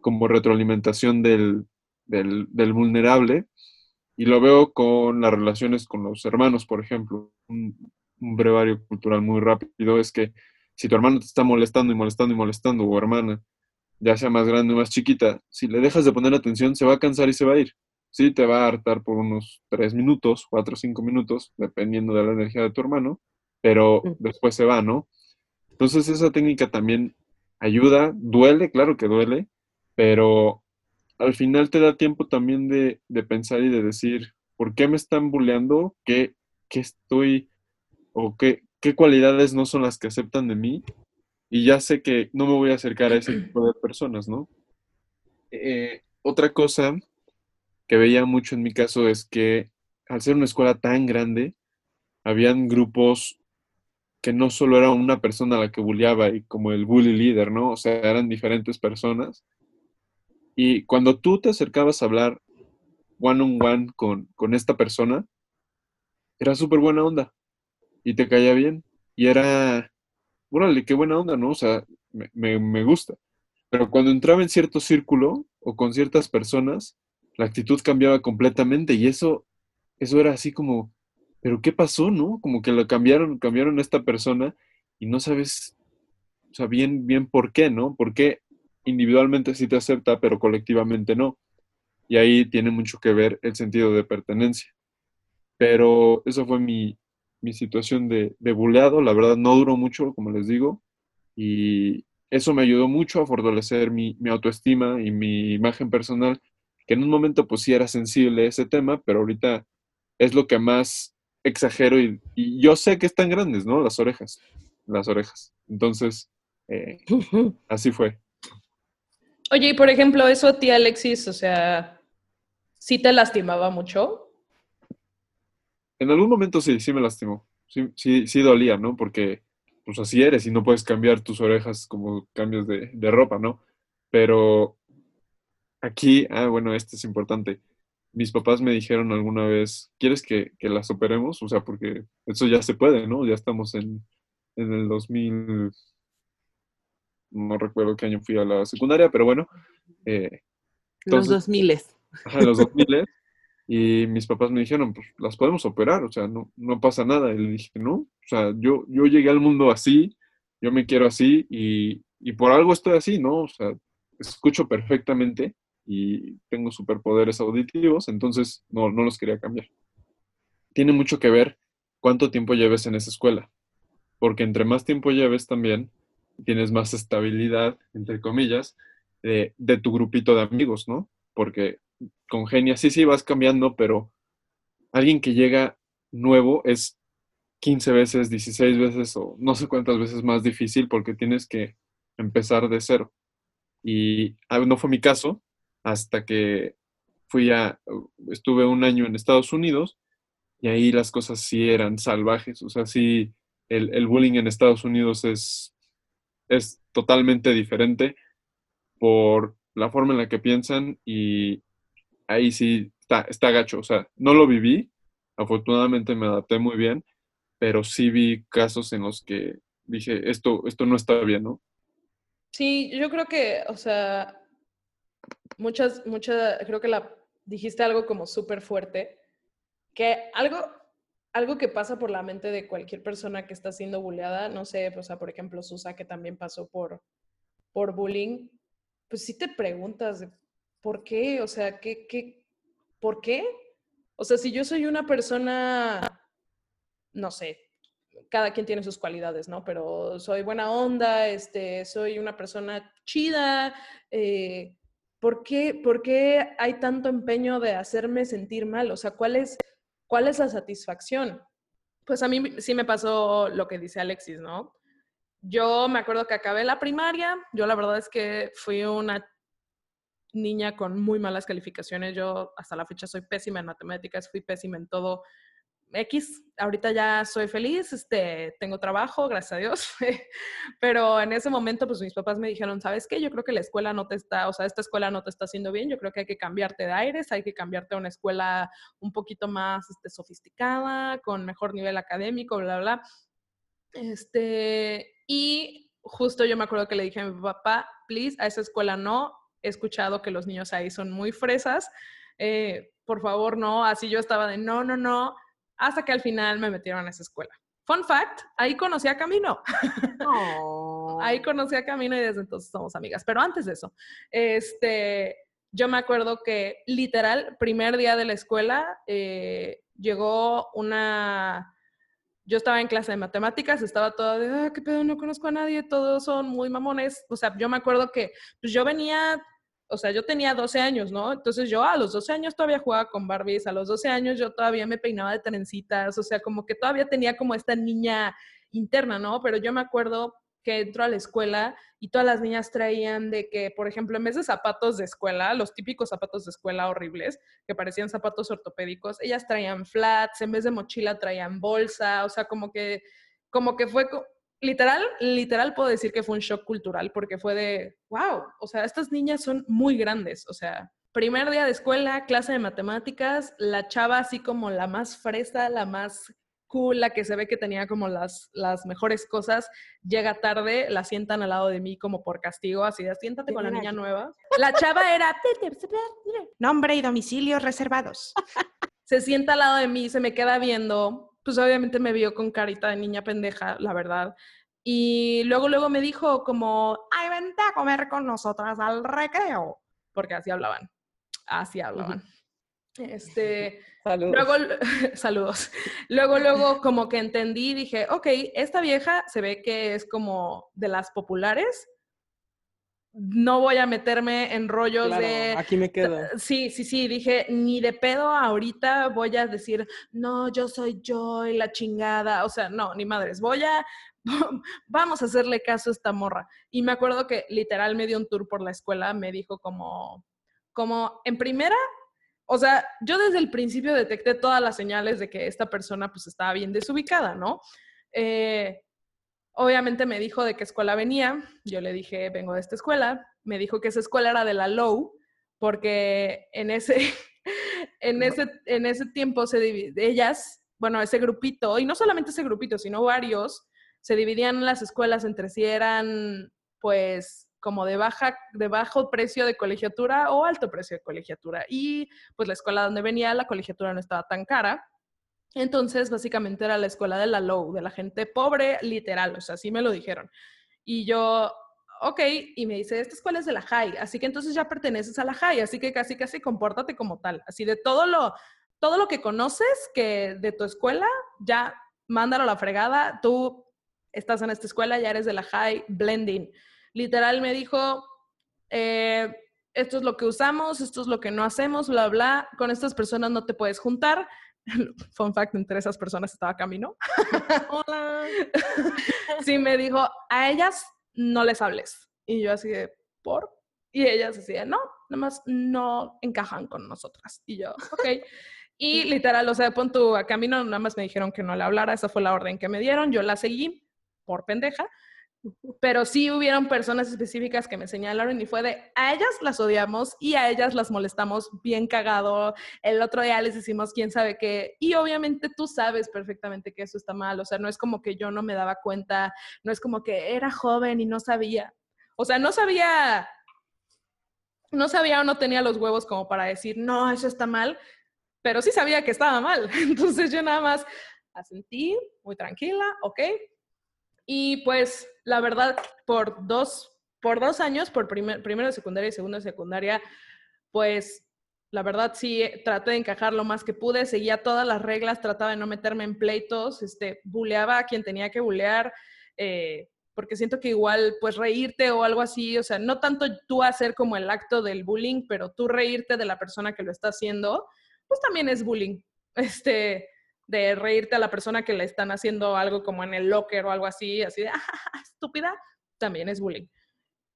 como retroalimentación del, del, del vulnerable. Y lo veo con las relaciones con los hermanos, por ejemplo. Un, un brevario cultural muy rápido es que si tu hermano te está molestando y molestando y molestando, o hermana, ya sea más grande o más chiquita, si le dejas de poner atención, se va a cansar y se va a ir. Sí, te va a hartar por unos tres minutos, cuatro o cinco minutos, dependiendo de la energía de tu hermano, pero después se va, ¿no? Entonces esa técnica también ayuda, duele, claro que duele, pero al final te da tiempo también de, de pensar y de decir, ¿por qué me están bulleando? ¿Qué, qué estoy o qué, qué cualidades no son las que aceptan de mí? Y ya sé que no me voy a acercar a ese tipo de personas, ¿no? Eh, otra cosa que veía mucho en mi caso es que al ser una escuela tan grande, habían grupos que no solo era una persona a la que bulleaba y como el bully líder, ¿no? O sea, eran diferentes personas. Y cuando tú te acercabas a hablar one on one con, con esta persona, era súper buena onda y te caía bien. Y era, órale, qué buena onda, ¿no? O sea, me, me, gusta. Pero cuando entraba en cierto círculo o con ciertas personas, la actitud cambiaba completamente y eso, eso era así como, pero ¿qué pasó, no? Como que lo cambiaron, cambiaron a esta persona y no sabes, o sea, bien, bien por qué, ¿no? ¿Por qué individualmente sí te acepta, pero colectivamente no? Y ahí tiene mucho que ver el sentido de pertenencia. Pero eso fue mi, mi situación de, de buleado. La verdad no duró mucho, como les digo, y eso me ayudó mucho a fortalecer mi, mi autoestima y mi imagen personal, que en un momento pues sí era sensible ese tema, pero ahorita es lo que más exagero y, y, yo sé que están grandes, ¿no? Las orejas, las orejas. Entonces, eh, así fue. Oye, y por ejemplo, eso a ti, Alexis, o sea, ¿sí te lastimaba mucho? En algún momento sí, sí me lastimó. Sí, sí, sí dolía, ¿no? Porque pues así eres y no puedes cambiar tus orejas como cambios de, de ropa, ¿no? Pero aquí, ah, bueno, este es importante mis papás me dijeron alguna vez, ¿quieres que, que las operemos? O sea, porque eso ya se puede, ¿no? Ya estamos en, en el 2000, no recuerdo qué año fui a la secundaria, pero bueno. Eh, entonces, los 2000. Ajá, los 2000. Y mis papás me dijeron, pues las podemos operar, o sea, no, no pasa nada. Y le dije, no, o sea, yo, yo llegué al mundo así, yo me quiero así y, y por algo estoy así, ¿no? O sea, escucho perfectamente y tengo superpoderes auditivos, entonces no, no los quería cambiar. Tiene mucho que ver cuánto tiempo lleves en esa escuela, porque entre más tiempo lleves también, tienes más estabilidad, entre comillas, de, de tu grupito de amigos, ¿no? Porque con Genia sí, sí vas cambiando, pero alguien que llega nuevo es 15 veces, 16 veces o no sé cuántas veces más difícil porque tienes que empezar de cero. Y ah, no fue mi caso, hasta que fui a, estuve un año en Estados Unidos y ahí las cosas sí eran salvajes, o sea, sí, el, el bullying en Estados Unidos es, es totalmente diferente por la forma en la que piensan y ahí sí está, está gacho, o sea, no lo viví, afortunadamente me adapté muy bien, pero sí vi casos en los que dije, esto, esto no está bien, ¿no? Sí, yo creo que, o sea, muchas, muchas, creo que la, dijiste algo como súper fuerte, que algo, algo que pasa por la mente de cualquier persona que está siendo bulleada, no sé, o sea, por ejemplo, Susa, que también pasó por, por bullying, pues sí te preguntas, ¿por qué? O sea, ¿qué, qué, ¿por qué? O sea, si yo soy una persona, no sé, cada quien tiene sus cualidades, ¿no? Pero soy buena onda, este, soy una persona chida, eh, ¿por qué, ¿por qué hay tanto empeño de hacerme sentir mal? O sea, ¿cuál es, ¿cuál es la satisfacción? Pues a mí sí me pasó lo que dice Alexis, ¿no? Yo me acuerdo que acabé la primaria, yo la verdad es que fui una niña con muy malas calificaciones, yo hasta la fecha soy pésima en matemáticas, fui pésima en todo, X, ahorita ya soy feliz, este, tengo trabajo, gracias a Dios, pero en ese momento pues mis papás me dijeron, ¿sabes qué? Yo creo que la escuela no te está, o sea, esta escuela no te está haciendo bien, yo creo que hay que cambiarte de aires, hay que cambiarte a una escuela un poquito más este, sofisticada, con mejor nivel académico, bla, bla. Este, y justo yo me acuerdo que le dije a mi papá, please, a esa escuela no, he escuchado que los niños ahí son muy fresas, eh, por favor no, así yo estaba de no, no, no, hasta que al final me metieron a esa escuela. Fun fact, ahí conocí a Camino. Ahí conocí a Camino y desde entonces somos amigas. Pero antes de eso, este, yo me acuerdo que literal, primer día de la escuela, eh, llegó una... Yo estaba en clase de matemáticas, estaba toda de, ah, qué pedo, no conozco a nadie, todos son muy mamones. O sea, yo me acuerdo que pues, yo venía o sea, yo tenía 12 años, ¿no? Entonces yo a los 12 años todavía jugaba con Barbies, a los 12 años yo todavía me peinaba de trencitas, o sea, como que todavía tenía como esta niña interna, ¿no? Pero yo me acuerdo que entró a la escuela y todas las niñas traían de que, por ejemplo, en vez de zapatos de escuela, los típicos zapatos de escuela horribles, que parecían zapatos ortopédicos, ellas traían flats, en vez de mochila traían bolsa, o sea, como que, como que fue literal, literal puedo decir que fue un shock cultural porque fue de, wow, o sea, estas niñas son muy grandes, o sea, primer día de escuela, clase de matemáticas, la chava así como la más fresa, la más cool, la que se ve que tenía como las, las mejores cosas, llega tarde, la sientan al lado de mí como por castigo, así de siéntate con la niña nueva. La chava era nombre y domicilio reservados. Se sienta al lado de mí, se me queda viendo, pues obviamente me vio con carita de niña pendeja, la verdad. Y luego, luego me dijo como, ay, vente a comer con nosotras al recreo, porque así hablaban, así hablaban. Este, saludos. Luego, saludos. Luego, luego, como que entendí, dije, ok, esta vieja se ve que es como de las populares, no voy a meterme en rollos de... Aquí me quedo. Sí, sí, sí, dije, ni de pedo ahorita voy a decir, no, yo soy yo y la chingada, o sea, no, ni madres, voy a, vamos a hacerle caso a esta morra. Y me acuerdo que literal me dio un tour por la escuela, me dijo como, como, en primera, o sea, yo desde el principio detecté todas las señales de que esta persona pues estaba bien desubicada, ¿no? Eh, Obviamente me dijo de qué escuela venía, yo le dije, vengo de esta escuela, me dijo que esa escuela era de la Low, porque en ese, en ese, en ese tiempo se ellas, bueno, ese grupito, y no solamente ese grupito, sino varios, se dividían las escuelas entre si eran, pues, como de, baja, de bajo precio de colegiatura o alto precio de colegiatura. Y pues la escuela donde venía, la colegiatura no estaba tan cara. Entonces, básicamente era la escuela de la low, de la gente pobre, literal, o sea, así me lo dijeron. Y yo, ok, y me dice, esta escuela es de la high, así que entonces ya perteneces a la high, así que casi, casi compórtate como tal, así de todo lo, todo lo que conoces que de tu escuela, ya mándalo a la fregada, tú estás en esta escuela, ya eres de la high blending. Literal me dijo, eh, esto es lo que usamos, esto es lo que no hacemos, bla, bla, con estas personas no te puedes juntar, Fun fact, entre esas personas estaba Camino. Hola. sí, me dijo, a ellas no les hables. Y yo así de, ¿por? Y ellas decían, no, nada más no encajan con nosotras. Y yo, ok. Y literal, o sea, pon tu a Camino, nada más me dijeron que no le hablara, esa fue la orden que me dieron, yo la seguí por pendeja, pero sí hubieron personas específicas que me señalaron y fue de, a ellas las odiamos y a ellas las molestamos bien cagado. El otro día les decimos quién sabe qué. Y obviamente tú sabes perfectamente que eso está mal. O sea, no es como que yo no me daba cuenta, no es como que era joven y no sabía. O sea, no sabía, no sabía o no tenía los huevos como para decir, no, eso está mal, pero sí sabía que estaba mal. Entonces yo nada más asentí, muy tranquila, ok, y pues la verdad, por dos, por dos años, por primer, primero de secundaria y segundo de secundaria, pues la verdad sí traté de encajar lo más que pude, seguía todas las reglas, trataba de no meterme en pleitos, este, buleaba a quien tenía que bulear, eh, porque siento que igual, pues reírte o algo así, o sea, no tanto tú hacer como el acto del bullying, pero tú reírte de la persona que lo está haciendo, pues también es bullying. Este, de reírte a la persona que le están haciendo algo como en el locker o algo así, así de, ah, estúpida, también es bullying.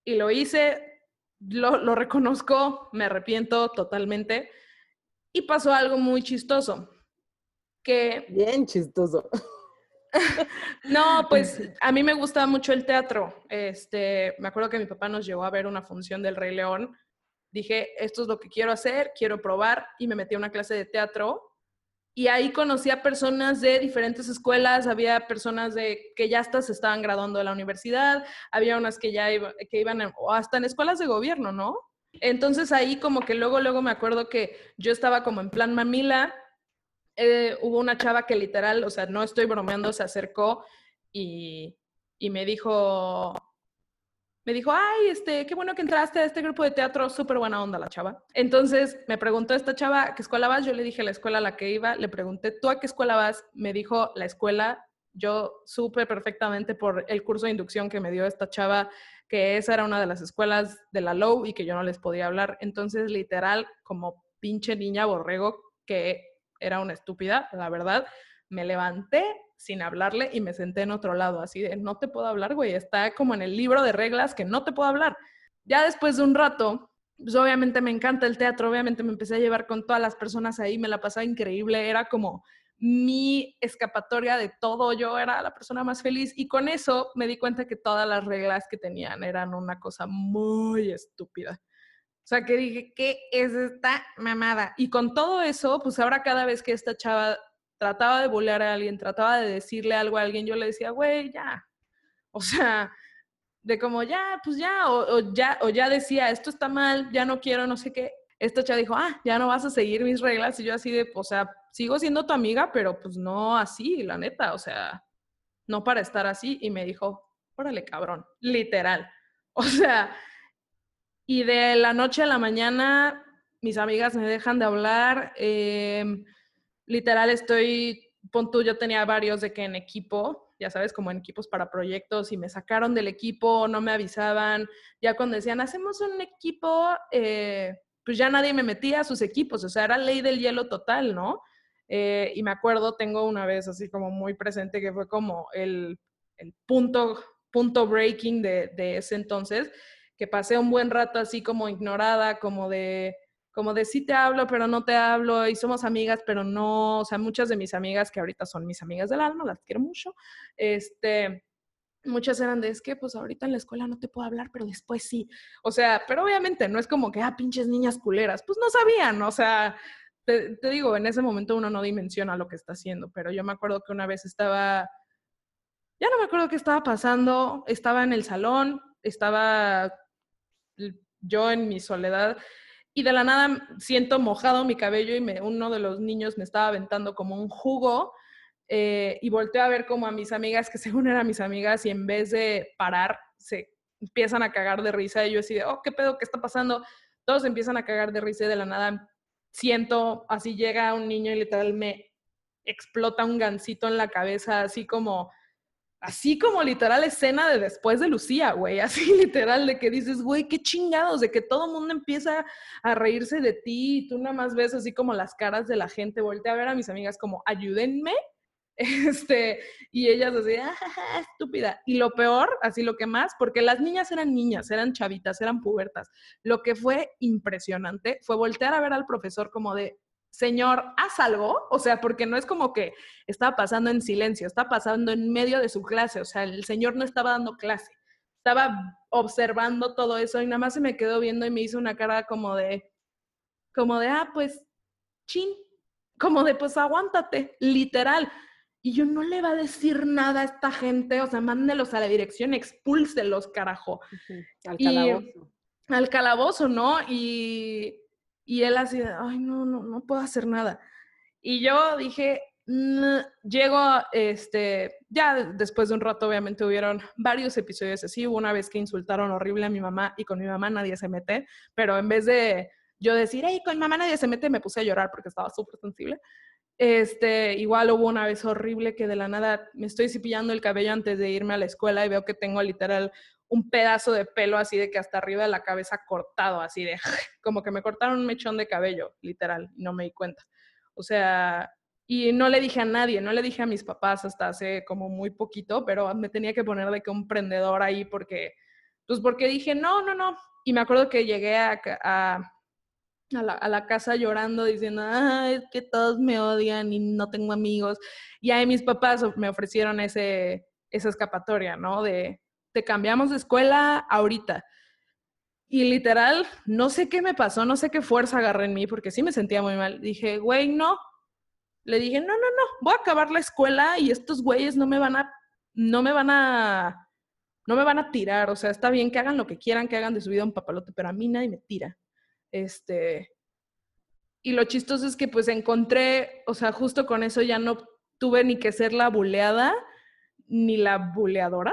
Y lo hice, lo, lo reconozco, me arrepiento totalmente. Y pasó algo muy chistoso. que Bien chistoso. No, pues a mí me gusta mucho el teatro. Este, me acuerdo que mi papá nos llevó a ver una función del Rey León. Dije, esto es lo que quiero hacer, quiero probar y me metí a una clase de teatro. Y ahí conocí a personas de diferentes escuelas, había personas de que ya hasta se estaban graduando de la universidad, había unas que ya que iban o hasta en escuelas de gobierno, ¿no? Entonces ahí como que luego, luego me acuerdo que yo estaba como en plan mamila, eh, hubo una chava que literal, o sea, no estoy bromeando, se acercó y, y me dijo, me dijo, ay, este, qué bueno que entraste a este grupo de teatro, súper buena onda la chava. Entonces me preguntó esta chava, ¿a qué escuela vas? Yo le dije la escuela a la que iba, le pregunté, ¿tú a qué escuela vas? Me dijo, la escuela. Yo supe perfectamente por el curso de inducción que me dio esta chava que esa era una de las escuelas de la LOW y que yo no les podía hablar. Entonces, literal, como pinche niña borrego, que era una estúpida, la verdad, me levanté sin hablarle y me senté en otro lado, así de, no te puedo hablar, güey, está como en el libro de reglas que no te puedo hablar. Ya después de un rato, pues obviamente me encanta el teatro, obviamente me empecé a llevar con todas las personas ahí, me la pasaba increíble, era como mi escapatoria de todo, yo era la persona más feliz y con eso me di cuenta que todas las reglas que tenían eran una cosa muy estúpida. O sea, que dije, ¿qué es esta mamada? Y con todo eso, pues ahora cada vez que esta chava trataba de bullear a alguien, trataba de decirle algo a alguien, yo le decía, güey, ya. O sea, de como ya, pues ya, o, o ya, o ya decía, esto está mal, ya no quiero, no sé qué. Esta chava dijo, ah, ya no vas a seguir mis reglas. Y yo así de, o sea, sigo siendo tu amiga, pero pues no así, la neta, o sea, no para estar así. Y me dijo, órale, cabrón, literal. O sea, y de la noche a la mañana, mis amigas me dejan de hablar. eh, literal, estoy, pon tú, yo tenía varios de que en equipo, ya sabes, como en equipos para proyectos, y me sacaron del equipo, no me avisaban. Ya cuando decían, hacemos un equipo, eh, pues ya nadie me metía a sus equipos, o sea, era ley del hielo total, ¿no? Eh, y me acuerdo, tengo una vez así como muy presente que fue como el, el punto, punto breaking de, de ese entonces, que pasé un buen rato así como ignorada, como de, como de sí te hablo, pero no te hablo, y somos amigas, pero no, o sea, muchas de mis amigas que ahorita son mis amigas del alma, las quiero mucho, este, muchas eran de, es que pues ahorita en la escuela no te puedo hablar, pero después sí. O sea, pero obviamente no es como que, ah, pinches niñas culeras, pues no sabían, o sea, te, te digo, en ese momento uno no dimensiona lo que está haciendo, pero yo me acuerdo que una vez estaba, ya no me acuerdo qué estaba pasando, estaba en el salón, estaba yo en mi soledad y de la nada siento mojado mi cabello y me, uno de los niños me estaba aventando como un jugo eh, y volteo a ver como a mis amigas, que según eran mis amigas, y en vez de parar, se empiezan a cagar de risa y yo así de, oh, ¿qué pedo? ¿Qué está pasando? Todos empiezan a cagar de risa y de la nada siento, así llega un niño y literal me explota un gancito en la cabeza, así como Así como literal escena de después de Lucía, güey. Así literal de que dices, güey, qué chingados, de que todo el mundo empieza a reírse de ti y tú nada más ves así como las caras de la gente. Voltea a ver a mis amigas como, ayúdenme. Este, y ellas así, ah, estúpida. Y lo peor, así lo que más, porque las niñas eran niñas, eran chavitas, eran pubertas. Lo que fue impresionante fue voltear a ver al profesor como de, señor, haz algo, o sea, porque no es como que estaba pasando en silencio, está pasando en medio de su clase, o sea, el señor no estaba dando clase, estaba observando todo eso y nada más se me quedó viendo y me hizo una cara como de, como de, ah, pues, chin, como de, pues, aguántate, literal. Y yo no le va a decir nada a esta gente, o sea, mándelos a la dirección, expúlselos, carajo. Al Y- calabozo. Al calabozo, ¿no? Y, y él así, ay, no, no, no puedo hacer nada. Y yo dije, llego, este, ya después de un rato, obviamente hubieron varios episodios así. Hubo una vez que insultaron horrible a mi mamá y con mi mamá nadie se mete, pero en vez de yo decir, hey, con mamá nadie se mete, me puse a llorar porque estaba súper sensible. Este, igual hubo una vez horrible que de la nada me estoy cepillando el cabello antes de irme a la escuela y veo que tengo literal un pedazo de pelo así de que hasta arriba de la cabeza cortado, así de como que me cortaron un mechón de cabello, literal, y no me di cuenta. O sea, y no le dije a nadie, no le dije a mis papás hasta hace como muy poquito, pero me tenía que poner de que un prendedor ahí porque, pues porque dije, no, no, no. Y me acuerdo que llegué a, a a la, a la casa llorando, diciendo, "Ay, es que todos me odian y no tengo amigos. Y ahí mis papás me ofrecieron ese, esa escapatoria, ¿no? De, te cambiamos de escuela ahorita. Y literal, no sé qué me pasó, no sé qué fuerza agarré en mí, porque sí me sentía muy mal. Dije, güey, no. Le dije, no, no, no, voy a acabar la escuela y estos güeyes no me van a, no me van a, no me van a tirar. O sea, está bien que hagan lo que quieran, que hagan de su vida un papalote, pero a mí nadie me tira. Este, y lo chistoso es que pues encontré, o sea, justo con eso ya no tuve ni que ser la buleada ni la buleadora.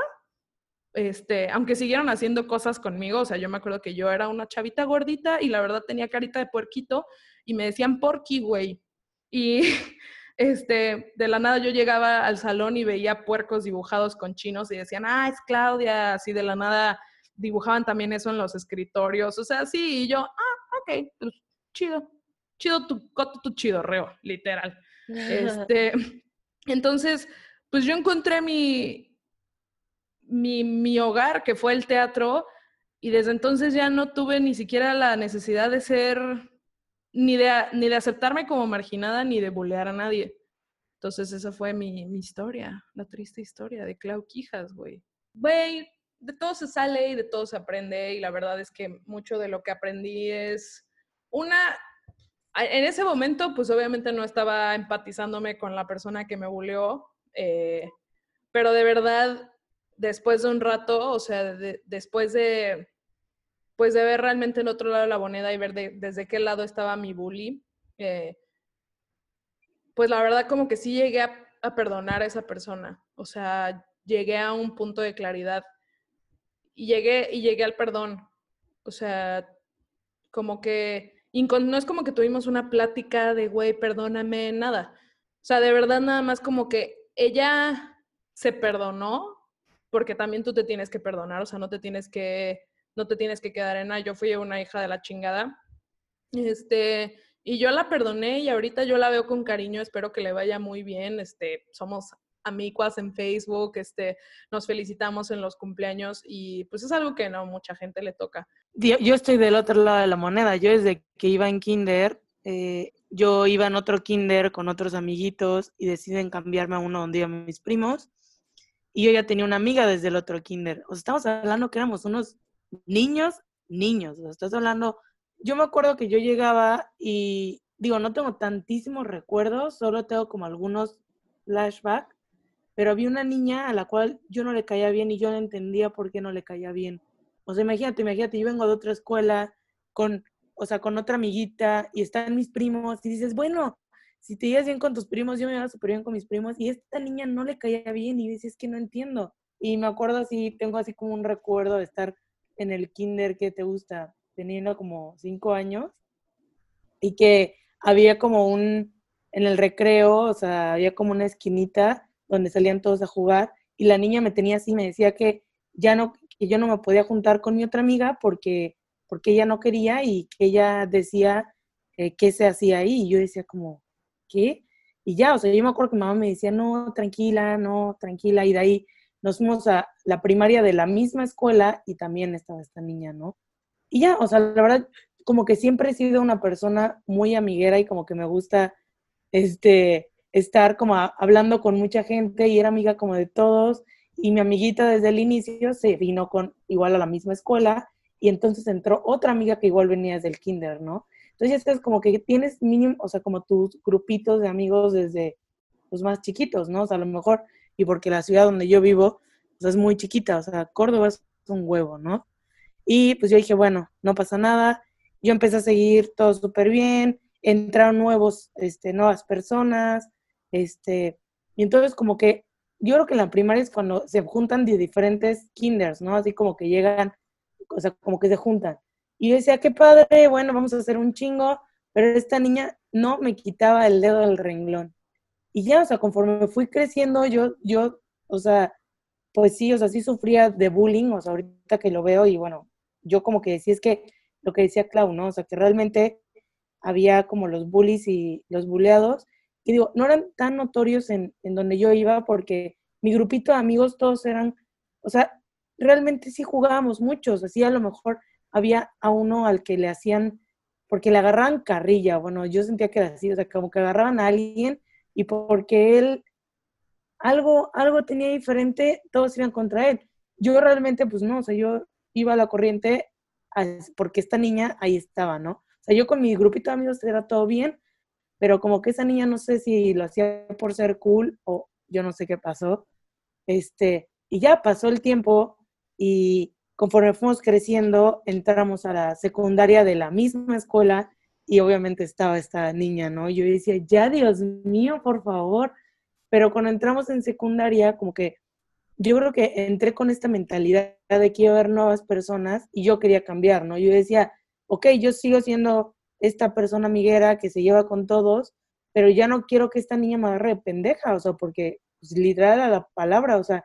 Este, aunque siguieron haciendo cosas conmigo, o sea, yo me acuerdo que yo era una chavita gordita y la verdad tenía carita de puerquito y me decían porqui, güey. Y este, de la nada yo llegaba al salón y veía puercos dibujados con chinos y decían, ah, es Claudia, así de la nada dibujaban también eso en los escritorios, o sea, sí, y yo, ah, ok, pues chido, chido tu coto, tu chido, reo, literal. Este, entonces, pues yo encontré mi, mi, mi hogar, que fue el teatro, y desde entonces ya no tuve ni siquiera la necesidad de ser, ni de, ni de aceptarme como marginada, ni de bulear a nadie. Entonces esa fue mi, mi historia, la triste historia de Clau Quijas, güey. Güey, de todo se sale y de todo se aprende, y la verdad es que mucho de lo que aprendí es una, en ese momento, pues obviamente no estaba empatizándome con la persona que me buleó, eh, pero de verdad, después de un rato, o sea, de- después de, pues de ver realmente el otro lado de la moneda y ver de- desde qué lado estaba mi bully, eh, pues la verdad como que sí llegué a, a perdonar a esa persona, o sea, llegué a un punto de claridad y llegué, y llegué al perdón, o sea, como que no es como que tuvimos una plática de, güey, perdóname, nada. O sea, de verdad nada más como que ella se perdonó, porque también tú te tienes que perdonar, o sea, no te tienes que, no te tienes que quedar en, ah, yo fui una hija de la chingada. Este, y yo la perdoné y ahorita yo la veo con cariño, espero que le vaya muy bien, este, somos amigas en Facebook, este, nos felicitamos en los cumpleaños y pues es algo que no mucha gente le toca. Yo, yo estoy del otro lado de la moneda. Yo desde que iba en kinder, eh, yo iba en otro kinder con otros amiguitos y deciden cambiarme a uno donde iban mis primos. Y yo ya tenía una amiga desde el otro kinder. O sea, estamos hablando que éramos unos niños, niños. O sea, estás hablando... Yo me acuerdo que yo llegaba y, digo, no tengo tantísimos recuerdos, solo tengo como algunos flashbacks, pero había una niña a la cual yo no le caía bien y yo no entendía por qué no le caía bien. O sea, imagínate, imagínate, yo vengo de otra escuela con, o sea, con otra amiguita y están mis primos y dices, bueno, si te llevas bien con tus primos, yo me llevaba súper bien con mis primos y esta niña no le caía bien y dices, es que no entiendo. Y me acuerdo así, tengo así como un recuerdo de estar en el kinder que te gusta, teniendo como cinco años y que había como un, en el recreo, o sea, había como una esquinita donde salían todos a jugar y la niña me tenía así, me decía que ya no, que yo no me podía juntar con mi otra amiga porque, porque ella no quería y ella decía eh, qué se hacía ahí. Y yo decía como, ¿qué? Y ya, o sea, yo me acuerdo que mamá me decía, no, tranquila, no, tranquila. Y de ahí nos fuimos a la primaria de la misma escuela y también estaba esta niña, ¿no? Y ya, o sea, la verdad, como que siempre he sido una persona muy amiguera y como que me gusta, este, estar como a- hablando con mucha gente y era amiga como de todos. Y mi amiguita desde el inicio se vino con igual a la misma escuela y entonces entró otra amiga que igual venía desde el kinder, ¿no? Entonces ya es como que tienes mínimo, o sea, como tus grupitos de amigos desde los más chiquitos, ¿no? O sea, a lo mejor, y porque la ciudad donde yo vivo, o sea, es muy chiquita, o sea, Córdoba es un huevo, ¿no? Y pues yo dije, bueno, no pasa nada. Yo empecé a seguir todo súper bien, entraron nuevos, este, nuevas personas, este, y entonces como que yo creo que en la primaria es cuando se juntan de diferentes kinders, ¿no? Así como que llegan, o sea, como que se juntan. Y yo decía, qué padre, bueno, vamos a hacer un chingo, pero esta niña no me quitaba el dedo del renglón. Y ya, o sea, conforme fui creciendo, yo, yo, o sea, pues sí, o sea, sí sufría de bullying, o sea, ahorita que lo veo y bueno, yo como que decía, es que lo que decía Clau, ¿no? O sea, que realmente había como los bullies y los buleados, y digo, no eran tan notorios en, en donde yo iba porque mi grupito de amigos todos eran, o sea, realmente sí jugábamos muchos, así a lo mejor había a uno al que le hacían porque le agarraban carrilla, bueno, yo sentía que era así, o sea, como que agarraban a alguien y porque él algo, algo tenía diferente, todos iban contra él. Yo realmente, pues no, o sea, yo iba a la corriente porque esta niña ahí estaba, ¿no? O sea, yo con mi grupito de amigos era todo bien, pero como que esa niña no sé si lo hacía por ser cool o yo no sé qué pasó. Este, y ya pasó el tiempo y conforme fuimos creciendo, entramos a la secundaria de la misma escuela y obviamente estaba esta niña, ¿no? Yo decía, ya Dios mío, por favor. Pero cuando entramos en secundaria, como que yo creo que entré con esta mentalidad de a haber nuevas personas y yo quería cambiar, ¿no? Yo decía, ok, yo sigo siendo esta persona amiguera que se lleva con todos, pero ya no quiero que esta niña me agarre de pendeja, o sea, porque pues, literal a la palabra, o sea,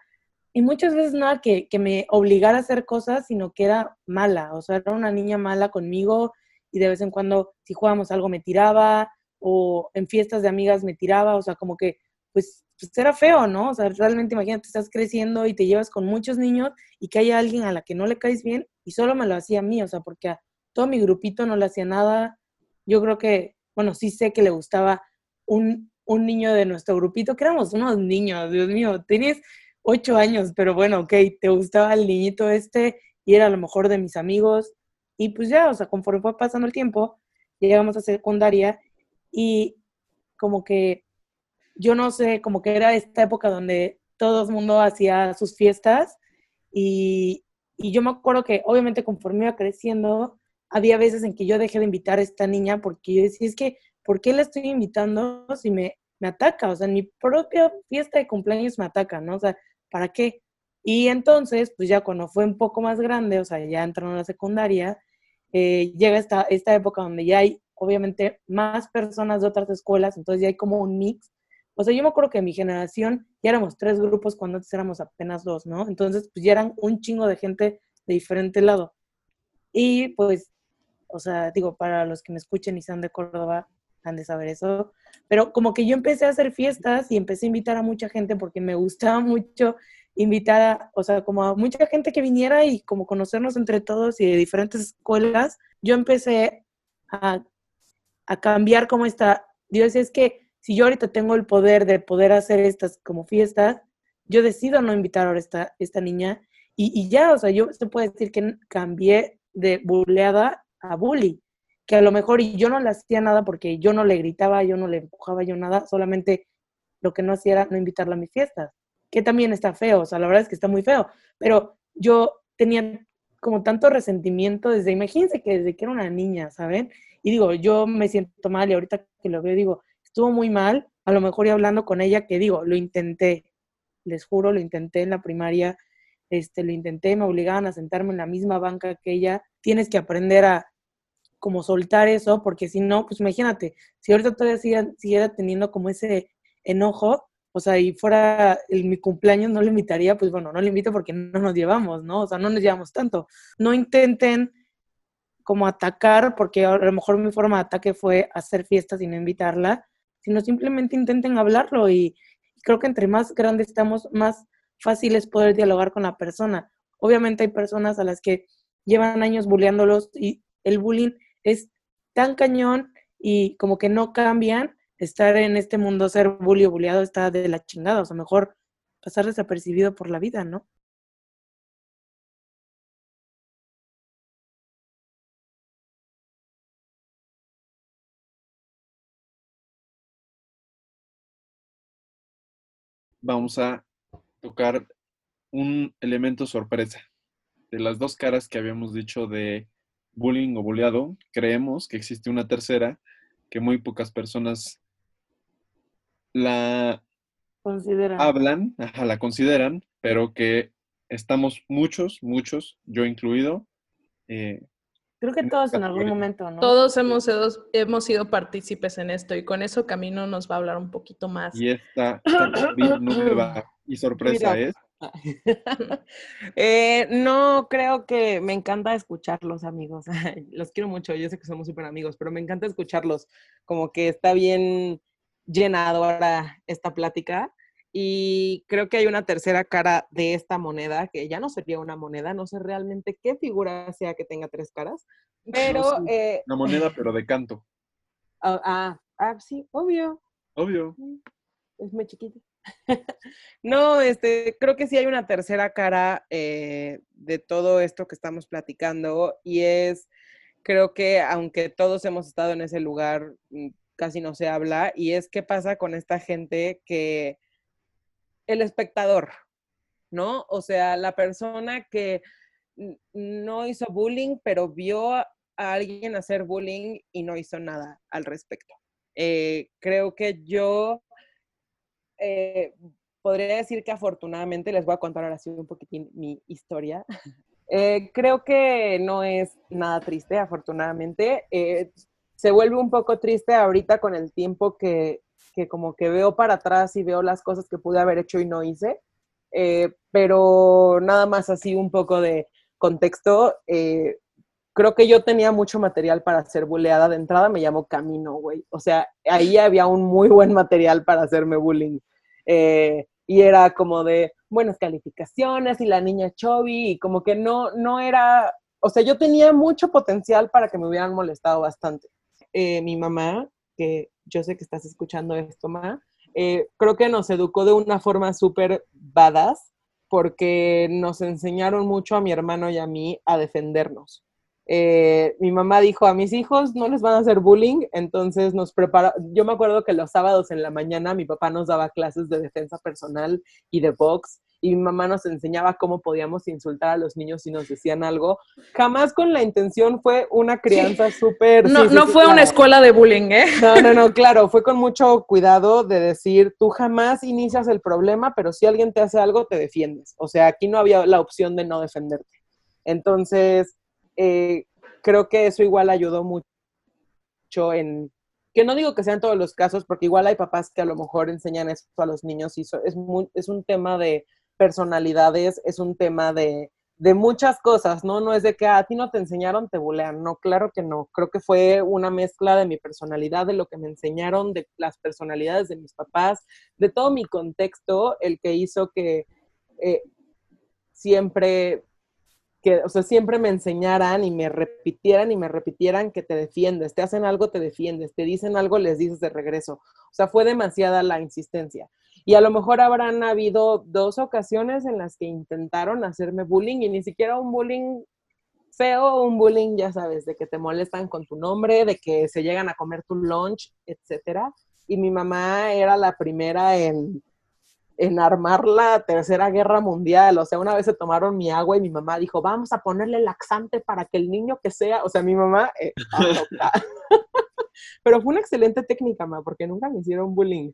y muchas veces nada que, que me obligara a hacer cosas, sino que era mala, o sea, era una niña mala conmigo y de vez en cuando si jugábamos algo me tiraba o en fiestas de amigas me tiraba, o sea, como que pues, pues era feo, ¿no? O sea, realmente imagínate, estás creciendo y te llevas con muchos niños y que haya alguien a la que no le caes bien y solo me lo hacía a mí, o sea, porque a todo mi grupito no le hacía nada. Yo creo que, bueno, sí sé que le gustaba un, un niño de nuestro grupito, que éramos unos niños, Dios mío, tenías ocho años, pero bueno, ok, te gustaba el niñito este y era a lo mejor de mis amigos. Y pues ya, o sea, conforme fue pasando el tiempo, llegamos a secundaria y como que yo no sé, como que era esta época donde todo el mundo hacía sus fiestas y, y yo me acuerdo que obviamente conforme iba creciendo, había veces en que yo dejé de invitar a esta niña porque yo decía, es que, ¿por qué la estoy invitando si me, me ataca? O sea, en mi propia fiesta de cumpleaños me ataca, ¿no? O sea, ¿para qué? Y entonces, pues ya cuando fue un poco más grande, o sea, ya entró en la secundaria, eh, llega esta, esta época donde ya hay obviamente más personas de otras escuelas, entonces ya hay como un mix. O sea, yo me acuerdo que en mi generación ya éramos tres grupos cuando antes éramos apenas dos, ¿no? Entonces, pues ya eran un chingo de gente de diferente lado. Y pues, o sea, digo, para los que me escuchen y sean de Córdoba, de saber eso. Pero como que yo empecé a hacer fiestas y empecé a invitar a mucha gente porque me gustaba mucho invitar a, o sea, como a mucha gente que viniera y como conocernos entre todos y de diferentes escuelas. Yo empecé a, cambiar como esta, Dios, es que si yo ahorita tengo el poder de poder hacer estas como fiestas, yo decido no invitar a esta, niña y, ya, o sea, yo se puede decir que cambié de buleada a bully a lo mejor yo no le hacía nada porque yo no le gritaba, yo no le empujaba yo nada, solamente lo que no hacía era no invitarla a mis fiestas, que también está feo, o sea, la verdad es que está muy feo, pero yo tenía como tanto resentimiento desde, imagínense que desde que era una niña, ¿saben? Y digo, yo me siento mal y ahorita que lo veo digo, estuvo muy mal, a lo mejor y hablando con ella, que digo, lo intenté, les juro, lo intenté en la primaria, este, lo intenté, me obligaban a sentarme en la misma banca que ella, tienes que aprender a, como soltar eso, porque si no, pues imagínate, si ahorita todavía siguiera, teniendo como ese enojo, o sea, y fuera el, mi cumpleaños, no le invitaría, pues bueno, no le invito porque no nos llevamos, ¿no? O sea, no nos llevamos tanto. No intenten como atacar, porque a lo mejor mi forma de ataque fue hacer fiestas y no invitarla, sino simplemente intenten hablarlo y creo que entre más grandes estamos, más fácil es poder dialogar con la persona. Obviamente hay personas a las que llevan años bulleándolos y el bullying es tan cañón y como que no cambian, estar en este mundo, ser bully o bulliado está de la chingada, o sea, mejor pasar desapercibido por la vida, ¿no? Vamos a tocar un elemento sorpresa. De las dos caras que habíamos dicho de bullying o bulleado, creemos que existe una tercera que muy pocas personas la consideran. hablan, la consideran, pero que estamos muchos, muchos, yo incluido. Eh, Creo que todos en algún momento, ¿no? Todos hemos sido, hemos sido partícipes en esto y con eso Camino nos va a hablar un poquito más. Y esta, nueva y sorpresa es eh, no, creo que me encanta escucharlos, amigos. Los quiero mucho, yo sé que somos súper amigos, pero me encanta escucharlos. Como que está bien llenado ahora esta plática. Y creo que hay una tercera cara de esta moneda, que ya no sería una moneda, no sé realmente qué figura sea que tenga tres caras, pero... No, sí. eh, Una moneda, pero de canto. ah, ah, ah, sí, obvio, Obvio. es muy chiquito. No, este, creo que sí hay una tercera cara eh, de todo esto que estamos platicando y es, creo que aunque todos hemos estado en ese lugar, mm, casi no se habla, y es qué pasa con esta gente que el espectador, ¿no? O sea, la persona que no hizo bullying, pero vio a alguien hacer bullying y no hizo nada al respecto. Eh, creo que yo eh, podría decir que afortunadamente, les voy a contar ahora sí un poquitín mi historia. Eh, creo que no es nada triste, afortunadamente. Eh, se vuelve un poco triste ahorita con el tiempo que, que como que veo para atrás y veo las cosas que pude haber hecho y no hice. Eh, pero nada más así un poco de contexto. creo que yo tenía mucho material para ser buleada. De entrada me llamo Camino, güey. O sea, ahí había un muy buen material para hacerme bullying. Eh, y era como de buenas calificaciones y la niña Chovy y como que no, no era, o sea, yo tenía mucho potencial para que me hubieran molestado bastante. Eh, mi mamá, que yo sé que estás escuchando esto, ma, eh, creo que nos educó de una forma súper badass porque nos enseñaron mucho a mi hermano y a mí a defendernos. Eh, mi mamá dijo a mis hijos no les van a hacer bullying, entonces nos prepara. Yo me acuerdo que los sábados en la mañana mi papá nos daba clases de defensa personal y de box y mi mamá nos enseñaba cómo podíamos insultar a los niños si nos decían algo. Jamás con la intención fue una crianza súper. No, sí, no sí, fue una escuela de bullying, ¿eh? No, no, no, claro, fue con mucho cuidado de decir, tú jamás inicias el problema, pero si alguien te hace algo, te defiendes. O sea, aquí no había la opción de no defenderte. Entonces, eh, creo que eso igual ayudó mucho en, que no digo que sean todos los casos, porque igual hay papás que a lo mejor enseñan eso a los niños y so- es, es un tema de personalidades, es un tema de, de muchas cosas, ¿no? No es de que "Ah, a ti no te enseñaron, te bulean. No, claro que no. Creo que fue una mezcla de mi personalidad, de lo que me enseñaron, de las personalidades de mis papás, de todo mi contexto, el que hizo que eh, siempre que, o sea, siempre me enseñaran y me repitieran y me repitieran que te defiendes, te hacen algo, te defiendes, te dicen algo, les dices de regreso. O sea, fue demasiada la insistencia. Y a lo mejor habrán habido dos ocasiones en las que intentaron hacerme bullying y ni siquiera un bullying feo, un bullying, ya sabes, de que te molestan con tu nombre, de que se llegan a comer tu lunch, etcétera. Y mi mamá era la primera en, en armar la tercera guerra mundial. O sea, una vez se tomaron mi agua y mi mamá dijo, vamos a ponerle laxante para que el niño que sea, o sea, mi mamá, eh, pero fue una excelente técnica, ma, porque nunca me hicieron bullying.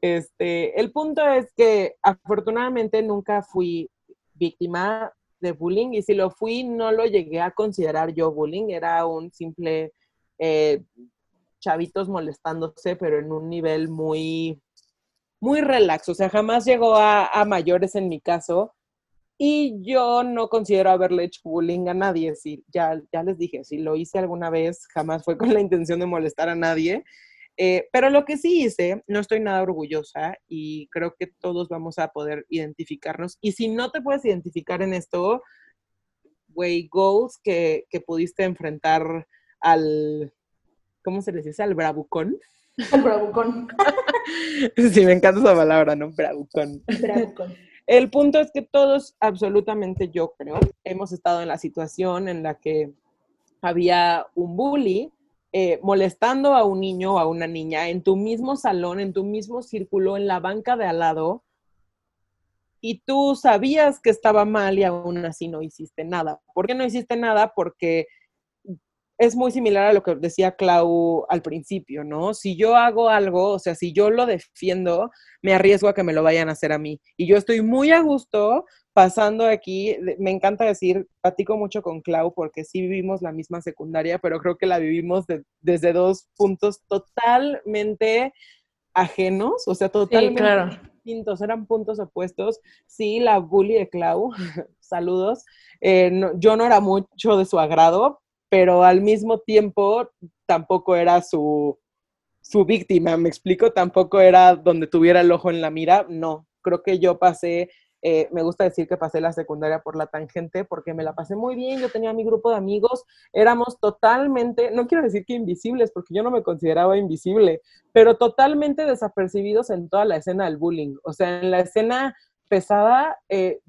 Este, el punto es que afortunadamente nunca fui víctima de bullying y si lo fui no lo llegué a considerar yo bullying, era un simple eh, chavitos molestándose, pero en un nivel muy, muy relax, o sea, jamás llegó a, a mayores en mi caso. Y yo no considero haberle hecho bullying a nadie. Sí, ya, ya les dije, si lo hice alguna vez, jamás fue con la intención de molestar a nadie. Eh, pero lo que sí hice, no estoy nada orgullosa y creo que todos vamos a poder identificarnos. Y si no te puedes identificar en esto, güey, goals que, que pudiste enfrentar al, ¿cómo se les dice? Al bravucón. El bravucón. Sí, me encanta esa palabra, ¿no? Bravucón. Bravucón. El punto es que todos, absolutamente yo creo, hemos estado en la situación en la que había un bully eh, molestando a un niño o a una niña en tu mismo salón, en tu mismo círculo, en la banca de al lado, y tú sabías que estaba mal y aún así no hiciste nada. ¿Por qué no hiciste nada? Porque es muy similar a lo que decía Clau al principio, ¿no? Si yo hago algo, o sea, si yo lo defiendo, me arriesgo a que me lo vayan a hacer a mí. Y yo estoy muy a gusto pasando aquí, me encanta decir, platico mucho con Clau porque sí vivimos la misma secundaria, pero creo que la vivimos de- desde dos puntos totalmente ajenos, o sea, Sí, totalmente claro. distintos, eran puntos opuestos. Sí, la bully de Clau, saludos, eh, no- yo no era mucho de su agrado, pero al mismo tiempo tampoco era su, su víctima, me explico, tampoco era donde tuviera el ojo en la mira, no. creo que yo pasé eh, me gusta decir que pasé la secundaria por la tangente porque me la pasé muy bien, yo tenía mi grupo de amigos, éramos totalmente, no quiero decir que invisibles, porque yo no me consideraba invisible, pero totalmente desapercibidos en toda la escena del bullying. O sea, en la escena pesada, eh,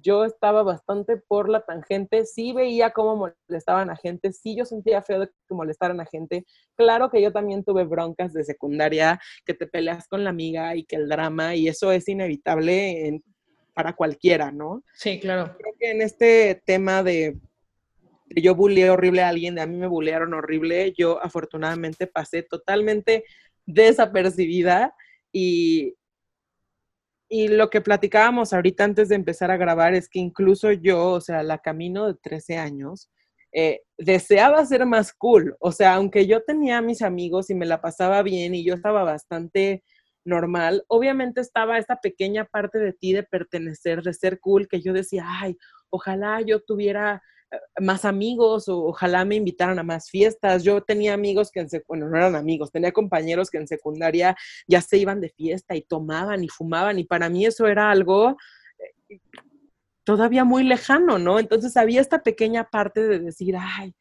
yo estaba bastante por la tangente, sí veía cómo molestaban a gente, sí yo sentía feo de que molestaran a gente. Claro que yo también tuve broncas de secundaria, que te peleas con la amiga y que el drama, y eso es inevitable en para cualquiera, ¿no? Sí, claro. Creo que en este tema de, yo bulleé horrible a alguien, de a mí me bullearon horrible, yo afortunadamente pasé totalmente desapercibida y, y lo que platicábamos ahorita antes de empezar a grabar es que incluso yo, o sea, la camino de 13 años, eh, deseaba ser más cool. O sea, aunque yo tenía a mis amigos y me la pasaba bien y yo estaba bastante normal, obviamente estaba esta pequeña parte de ti de pertenecer, de ser cool, que yo decía, ay, ojalá yo tuviera más amigos o ojalá me invitaran a más fiestas. Yo tenía amigos que en bueno, no eran amigos, tenía compañeros que en secundaria ya se iban de fiesta y tomaban y fumaban y para mí eso era algo eh, todavía muy lejano, ¿no? Entonces había esta pequeña parte de decir, ay,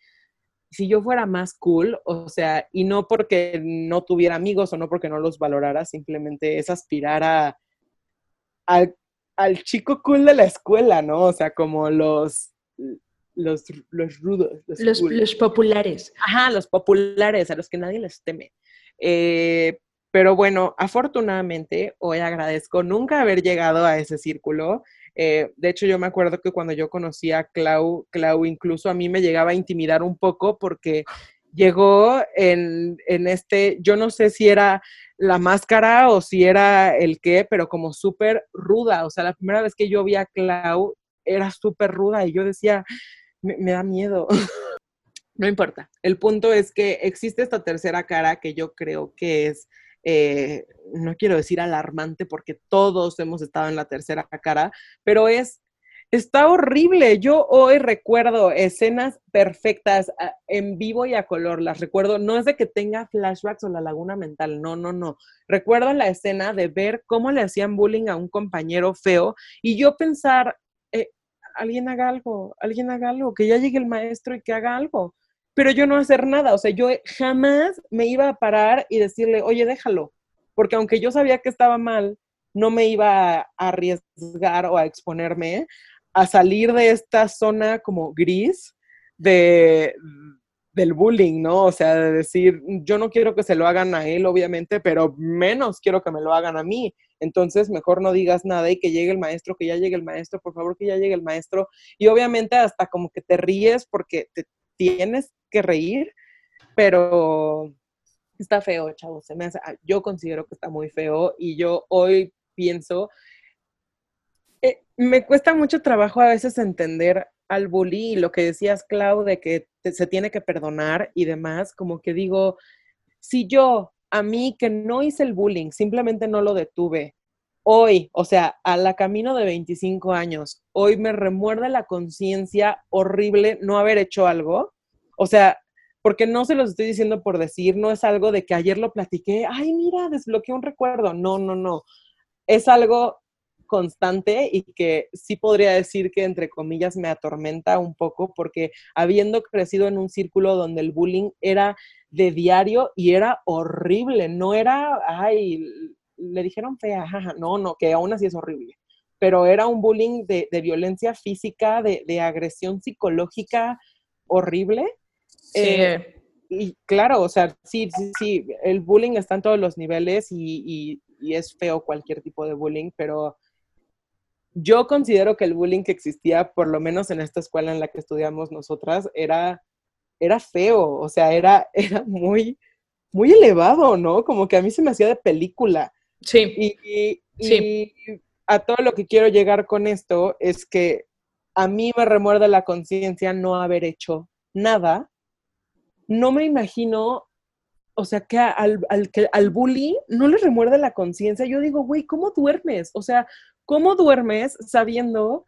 si yo fuera más cool, o sea, y no porque no tuviera amigos o no porque no los valorara, simplemente es aspirar a, al, chico cool de la escuela, ¿no? O sea, como los, los, los rudos. Los, los, populares. Ajá, los populares, a los que nadie les teme. Eh, pero bueno, afortunadamente, hoy agradezco nunca haber llegado a ese círculo. Eh, de hecho, yo me acuerdo que cuando yo conocí a Clau, Clau incluso a mí me llegaba a intimidar un poco porque llegó en, en este, yo no sé si era la máscara o si era el qué, pero como súper ruda. O sea, la primera vez que yo vi a Clau era súper ruda y yo decía, me, da miedo. no importa. El punto es que existe esta tercera cara que yo creo que es eh, no quiero decir alarmante porque todos hemos estado en la tercera cara, pero es, está horrible. Yo hoy recuerdo escenas perfectas ah, en vivo y a color, las recuerdo, no es de que tenga flashbacks o la laguna mental, no, no, no. Recuerdo la escena de ver cómo le hacían bullying a un compañero feo y yo pensar, alguien haga algo, alguien haga algo, que ya llegue el maestro y que haga algo pero yo no hacer nada, o sea, yo jamás me iba a parar y decirle, oye, déjalo, porque aunque yo sabía que estaba mal, no me iba a arriesgar o a exponerme a salir de esta zona como gris de, del bullying, ¿no? O sea, de decir, yo no quiero que se lo hagan a él, obviamente, pero menos quiero que me lo hagan a mí. Entonces, mejor no digas nada y que llegue el maestro, que ya llegue el maestro, por favor, que ya llegue el maestro. Y obviamente hasta como que te ríes porque te tienes que reír, pero está feo, chavos. Se me ah, yo considero que está muy feo y yo hoy pienso, eh, me cuesta mucho trabajo a veces entender al bully y lo que decías, Clau, de que se tiene que perdonar y demás, como que digo, si yo, a mí que no hice el bullying, simplemente no lo detuve, hoy, o sea, a la camino de 25 años, hoy me remuerde la conciencia horrible no haber hecho algo. O sea, porque no se los estoy diciendo por decir, no es algo de que ayer lo platiqué, ay, mira, desbloqueé un recuerdo. No, no, no. Es algo constante y que sí podría decir que entre comillas me atormenta un poco porque habiendo crecido en un círculo donde el bullying era de diario y era horrible, no era, ay, le dijeron fea, jaja, no, no, que aún así es horrible, pero era un bullying de, violencia física, de, agresión psicológica horrible. Eh, y claro, o sea, sí, sí, sí, el bullying está en todos los niveles y, y es feo cualquier tipo de bullying, pero yo considero que el bullying que existía, por lo menos en esta escuela en la que estudiamos nosotras, era, era feo, o sea, era, era muy, muy elevado, ¿no? Como que a mí se me hacía de película. Sí. Y, a todo lo que quiero llegar con esto es que a mí me remuerde la conciencia no haber hecho nada. No me imagino, o sea, que al, al, que al bully no le remuerde la conciencia. Yo digo, güey, ¿cómo duermes? O sea, ¿cómo duermes sabiendo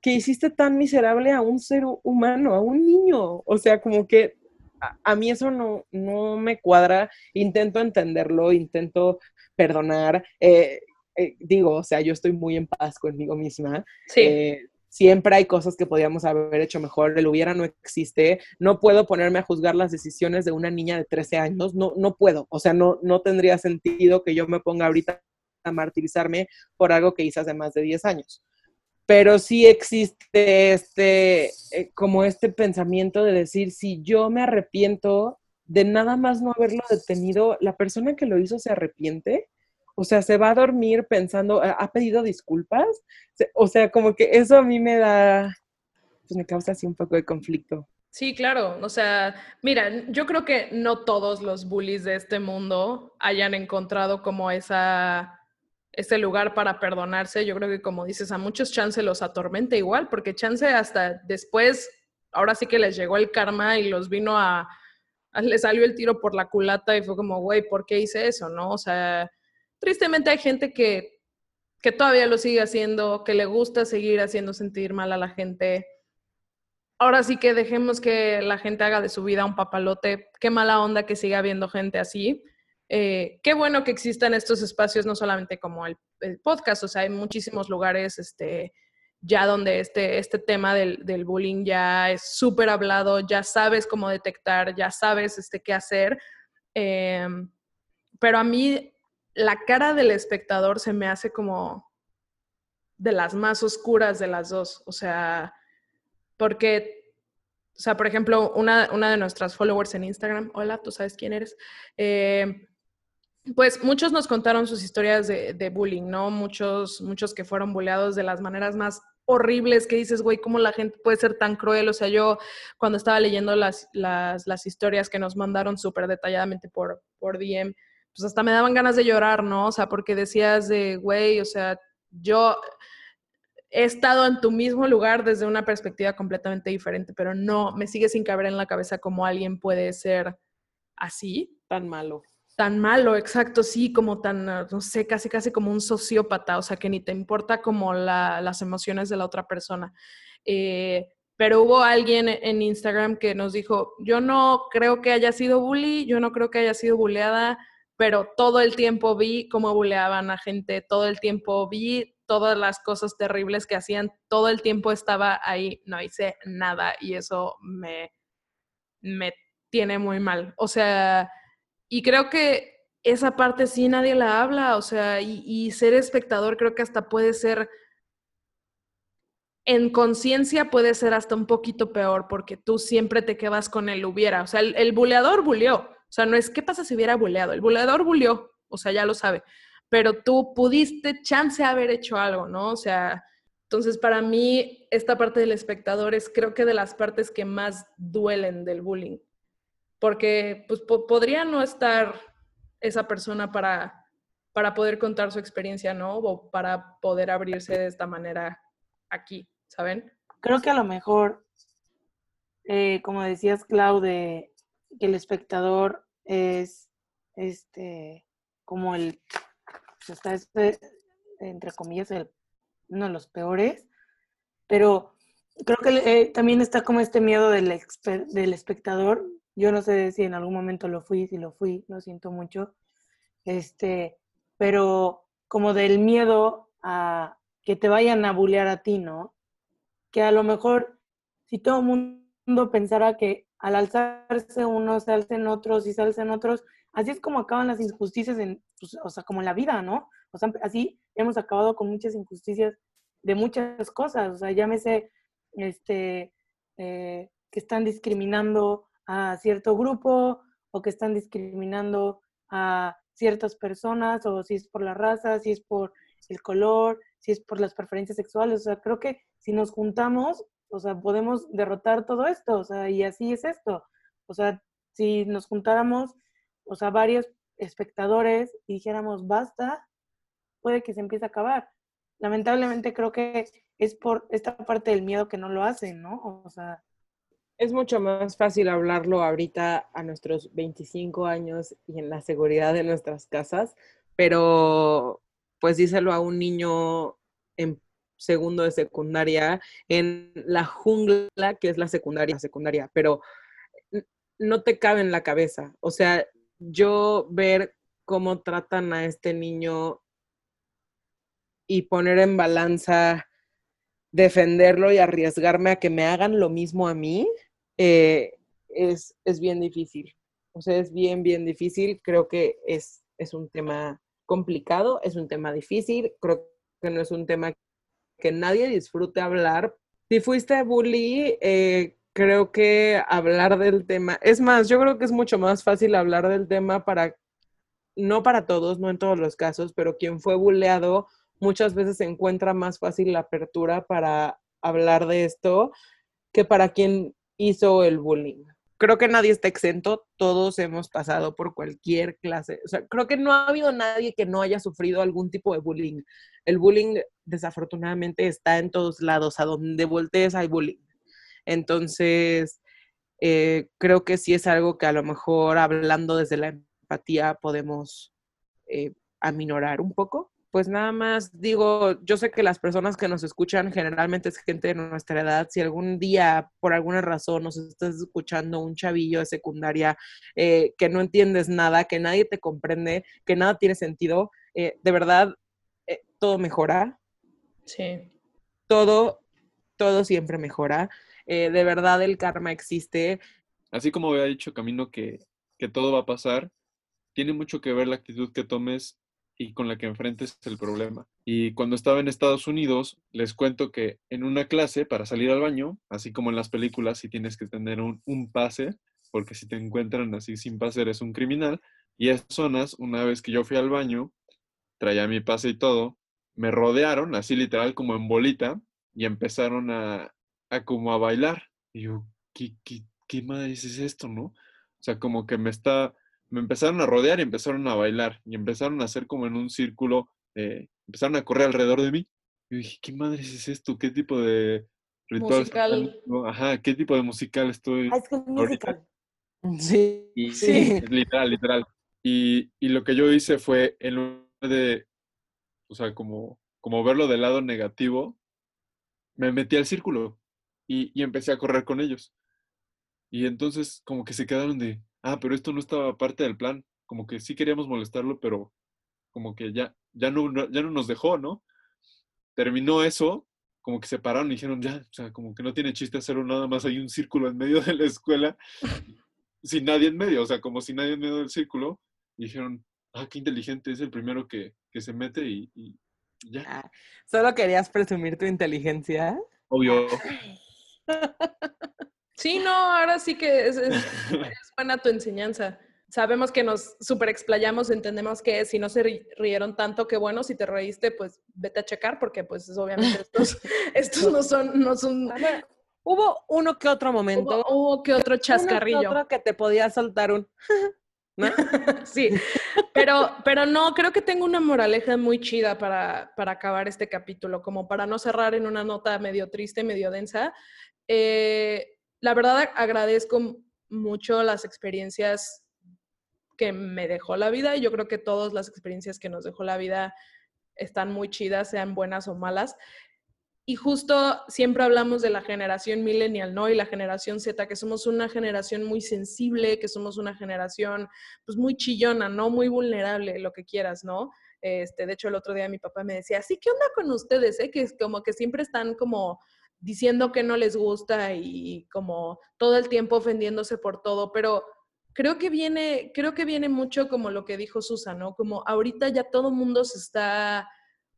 que hiciste tan miserable a un ser humano, a un niño? O sea, como que a, mí eso no, no me cuadra. Intento entenderlo, intento perdonar. Eh, eh, digo, o sea, yo estoy muy en paz conmigo misma. Sí. Eh, siempre hay cosas que podíamos haber hecho mejor, el hubiera no existe, no puedo ponerme a juzgar las decisiones de una niña de 13 años, no, no puedo, o sea, no, no tendría sentido que yo me ponga ahorita a martirizarme por algo que hice hace más de 10 años. Pero sí existe este, eh, como este pensamiento de decir, si yo me arrepiento de nada más no haberlo detenido, la persona que lo hizo se arrepiente. O sea, se va a dormir pensando, ¿ha pedido disculpas? O sea, como que eso a mí me da, pues me causa así un poco de conflicto. Sí, claro. O sea, mira, yo creo que no todos los bullies de este mundo hayan encontrado como esa, ese lugar para perdonarse. Yo creo que, como dices, a muchos chance los atormenta igual, porque chance hasta después, ahora sí que les llegó el karma y los vino a, a- salió el tiro por la culata y fue como, güey, ¿por qué hice eso? ¿No? O sea, tristemente hay gente que, que todavía lo sigue haciendo, que le gusta seguir haciendo sentir mal a la gente ahora sí que dejemos que la gente haga de su vida un papalote. Qué mala onda que siga habiendo gente así. Eh, qué bueno que existan estos espacios, no solamente como el, podcast, o sea, hay muchísimos lugares este, ya donde este, este tema del, bullying ya es súper hablado, ya sabes cómo detectar, ya sabes este, qué hacer. Eh, pero a mí la cara del espectador se me hace como de las más oscuras de las dos. O sea, porque, o sea, por ejemplo, una, una de nuestras followers en Instagram, hola, tú sabes quién eres, eh, pues muchos nos contaron sus historias de, de, bullying, ¿no? Muchos, muchos que fueron bulleados de las maneras más horribles que dices, güey, ¿cómo la gente puede ser tan cruel? O sea, yo cuando estaba leyendo las, las, las historias que nos mandaron súper detalladamente por, por DM, pues hasta me daban ganas de llorar, ¿no? O sea, porque decías de, güey, o sea, yo he estado en tu mismo lugar desde una perspectiva completamente diferente, pero no, me sigue sin caber en la cabeza cómo alguien puede ser así. Tan malo. Tan malo, exacto, sí, como tan, no sé, casi, casi como un sociópata, o sea, que ni te importa como la, las emociones de la otra persona. Eh, pero hubo alguien en Instagram que nos dijo, yo no creo que haya sido bully, yo no creo que haya sido bulleada, pero todo el tiempo vi cómo bulleaban a gente, todo el tiempo vi todas las cosas terribles que hacían, todo el tiempo estaba ahí, no hice nada y eso me, me tiene muy mal. O sea, y creo que esa parte sí nadie la habla, o sea, y, ser espectador creo que hasta puede ser, en conciencia puede ser hasta un poquito peor porque tú siempre te quedas con el hubiera, o sea, el, el buleador buleó, o sea, no es qué pasa si hubiera buleado, el buleador buleó, o sea, ya lo sabe, pero tú pudiste chance haber hecho algo, ¿no? O sea, entonces para mí esta parte del espectador es creo que de las partes que más duelen del bullying, porque pues po podría no estar esa persona para, para poder contar su experiencia, ¿no? O para poder abrirse de esta manera aquí, ¿saben? Creo que a lo mejor, eh, como decías, Clau, de que el espectador es este como el pues este, entre comillas, el, uno de los peores, pero creo que eh, también está como este miedo del, del espectador. Yo no sé si en algún momento lo fui, si lo fui, lo siento mucho, este, pero como del miedo a que te vayan a bullear a ti, ¿no? Que a lo mejor si todo el mundo pensara que al alzarse unos, se alcen otros y se alcen otros, así es como acaban las injusticias, en, pues, o sea, como la vida, ¿no? O sea, así hemos acabado con muchas injusticias de muchas cosas, o sea, llámese, este, eh, que están discriminando a cierto grupo o que están discriminando a ciertas personas, o si es por la raza, si es por el color, si es por las preferencias sexuales, o sea, creo que si nos juntamos, o sea, podemos derrotar todo esto, o sea, y así es esto, o sea, si nos juntáramos o sea, varios espectadores y dijéramos basta, puede que se empiece a acabar. Lamentablemente creo que es por esta parte del miedo que no lo hacen, ¿no? O sea... Es mucho más fácil hablarlo ahorita a nuestros 25 años y en la seguridad de nuestras casas, pero pues díselo a un niño en segundo de secundaria, en la jungla que es la secundaria, secundaria, pero no te cabe en la cabeza. O sea, yo ver cómo tratan a este niño y poner en balanza defenderlo y arriesgarme a que me hagan lo mismo a mí, eh, es, es, bien difícil. O sea, es bien, bien difícil. Creo que es, es un tema complicado, es un tema difícil, creo que no es un tema que nadie disfrute hablar. Si fuiste bully, eh, creo que hablar del tema, es más, yo creo que es mucho más fácil hablar del tema para, no para todos, no en todos los casos, pero quien fue bulleado muchas veces se encuentra más fácil la apertura para hablar de esto que para quien hizo el bullying. Creo que nadie está exento, todos hemos pasado por cualquier clase, o sea, creo que no ha habido nadie que no haya sufrido algún tipo de bullying. El bullying desafortunadamente está en todos lados, a donde voltees hay bullying. Entonces, eh, creo que sí es algo que a lo mejor hablando desde la empatía podemos eh, aminorar un poco pues nada más digo, yo sé que las personas que nos escuchan generalmente es gente de nuestra edad. Si algún día, por alguna razón, nos estás escuchando un chavillo de secundaria eh, que no entiendes nada, que nadie te comprende, que nada tiene sentido, eh, de verdad, eh, todo mejora. Sí. Todo, todo siempre mejora. de verdad, el karma existe. Así como había dicho Camino que, que todo va a pasar, tiene mucho que ver la actitud que tomes y con la que enfrentes el problema. Y cuando estaba en Estados Unidos, les cuento que en una clase para salir al baño, así como en las películas, si tienes que tener un, pase, porque si te encuentran así sin pase eres un criminal. Y esas zonas, una vez que yo fui al baño, traía mi pase y todo, me rodearon, así literal como en bolita, y empezaron a, a como a bailar. Y yo, ¿qué, qué, qué madre es esto, no? O sea, como que me está me empezaron a rodear y empezaron a bailar y empezaron a hacer como en un círculo, eh, empezaron a correr alrededor de mí. Y dije, ¿qué madre es esto? ¿Qué tipo de ritual? Musical. Ajá, ¿qué tipo de musical estoy? musical. Sí, sí. Literal, literal. Y, y, lo que yo hice fue, en lugar de, o sea, como, como verlo del lado negativo, me metí al círculo y, y empecé a correr con ellos. Y entonces como que se quedaron de, ah, pero esto no estaba parte del plan, como que sí queríamos molestarlo, pero como que ya, ya, no, ya no nos dejó, ¿no? Terminó eso, como que se pararon y dijeron, ya, o sea, como que no tiene chiste hacerlo nada más, hay un círculo en medio de la escuela, sin nadie en medio, o sea, como si nadie en medio del círculo, y dijeron, ah, qué inteligente, es el primero que, se mete y, ya. Ah, ¿Solo querías presumir tu inteligencia? Obvio. Sí, no, ahora sí que es, buena tu enseñanza. Sabemos que nos super explayamos, entendemos que si no se rieron tanto, qué bueno, si te reíste, pues vete a checar, porque pues obviamente estos, estos no son, no son... Hubo uno que otro momento. Hubo, que otro chascarrillo. Uno que otro que te podía saltar un... ¿No? sí, pero, pero no, creo que tengo una moraleja muy chida para, para acabar este capítulo, como para no cerrar en una nota medio triste, medio densa. Eh, la verdad agradezco mucho las experiencias que me dejó la vida y yo creo que todas las experiencias que nos dejó la vida están muy chidas, sean buenas o malas. Y justo siempre hablamos de la generación millennial, ¿no? Y la generación Z, que somos una generación muy sensible, que somos una generación pues muy chillona, ¿no? Muy vulnerable, lo que quieras, ¿no? Este, de hecho, el otro día mi papá me decía, sí, ¿qué onda con ustedes? Eh? Que es como que siempre están como diciendo que no les gusta y como todo el tiempo ofendiéndose por todo, pero creo que viene, creo que viene mucho como lo que dijo Susan, ¿no? Como ahorita ya todo el mundo se está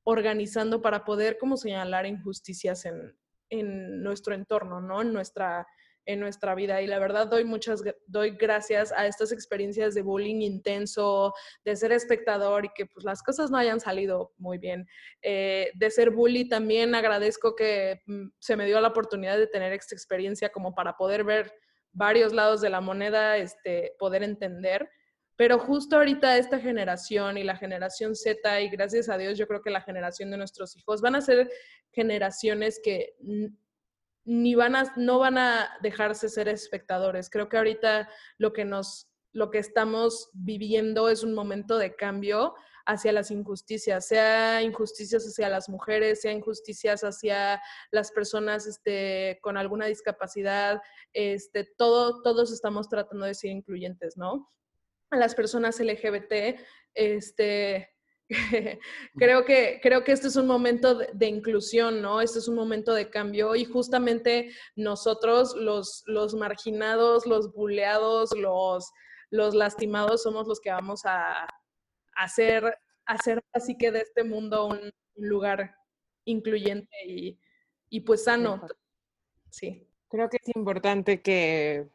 organizando para poder como señalar injusticias en, en nuestro entorno, ¿no? En nuestra, en nuestra vida. Y la verdad doy muchas, doy gracias a estas experiencias de bullying intenso, de ser espectador y que pues las cosas no hayan salido muy bien. Eh, de ser bully también agradezco que mm, se me dio la oportunidad de tener esta experiencia como para poder ver varios lados de la moneda, este, poder entender. Pero justo ahorita esta generación y la generación Z, y gracias a Dios yo creo que la generación de nuestros hijos van a ser generaciones que ni van a, no van a dejarse ser espectadores. Creo que ahorita lo que nos, lo que estamos viviendo es un momento de cambio hacia las injusticias, sea injusticias hacia las mujeres, sea injusticias hacia las personas este, con alguna discapacidad, este, todo, todos estamos tratando de ser incluyentes, ¿no? A las personas LGBT, este, creo, que, creo que este es un momento de, inclusión, ¿no? Este es un momento de cambio y justamente nosotros, los, los marginados, los buleados, los, los lastimados, somos los que vamos a, hacer, hacer así que de este mundo un, lugar incluyente y, y pues sano. Sí. Creo que es importante que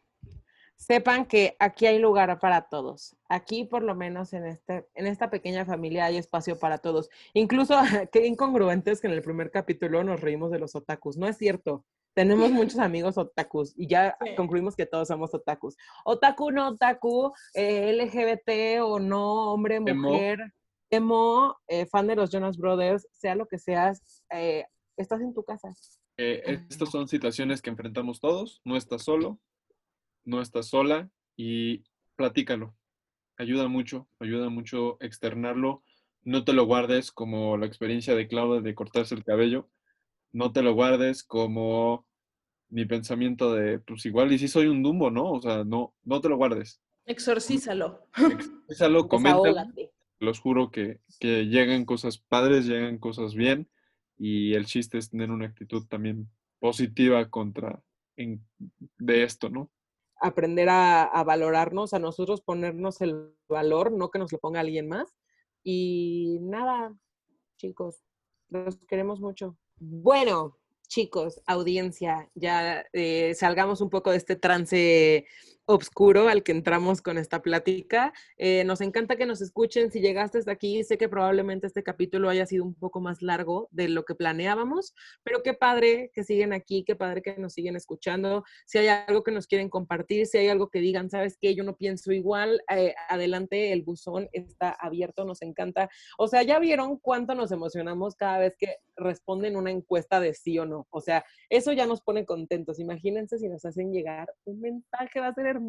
sepan que aquí hay lugar para todos. Aquí, por lo menos en, este, en esta pequeña familia, hay espacio para todos. Incluso, qué incongruentes que en el primer capítulo nos reímos de los otakus. No es cierto. Tenemos muchos amigos otakus y ya concluimos que todos somos otakus. Otaku, no otaku, eh, LGBT o no, hombre, mujer, emo, eh, fan de los Jonas Brothers, sea lo que seas, eh, estás en tu casa. estas son situaciones que enfrentamos todos, no estás solo, no estás sola y platícalo. Ayuda mucho, ayuda mucho externarlo. No te lo guardes como la experiencia de Claudia de cortarse el cabello. No te lo guardes como mi pensamiento de, pues igual y si soy un dumbo, ¿no? O sea, no, no te lo guardes. Exorcízalo. Exorcízalo, coméntalo. Los juro que, que llegan cosas padres, llegan cosas bien y el chiste es tener una actitud también positiva contra de esto, ¿no? Aprender a, valorarnos, a nosotros ponernos el valor, no que nos lo ponga alguien más. Y nada, chicos, los queremos mucho. Bueno, chicos, audiencia, ya eh, salgamos un poco de este trance oscuro al que entramos con esta plática. Eh, nos encanta que nos escuchen. Si llegaste hasta aquí, sé que probablemente este capítulo haya sido un poco más largo de lo que planeábamos, pero qué padre que siguen aquí, qué padre que nos siguen escuchando. Si hay algo que nos quieren compartir, si hay algo que digan, sabes que yo no pienso igual, eh, adelante, el buzón está abierto, nos encanta. O sea, ya vieron cuánto nos emocionamos cada vez que responden una encuesta de sí o no. O sea, eso ya nos pone contentos. Imagínense si nos hacen llegar un mensaje, va a ser hermoso.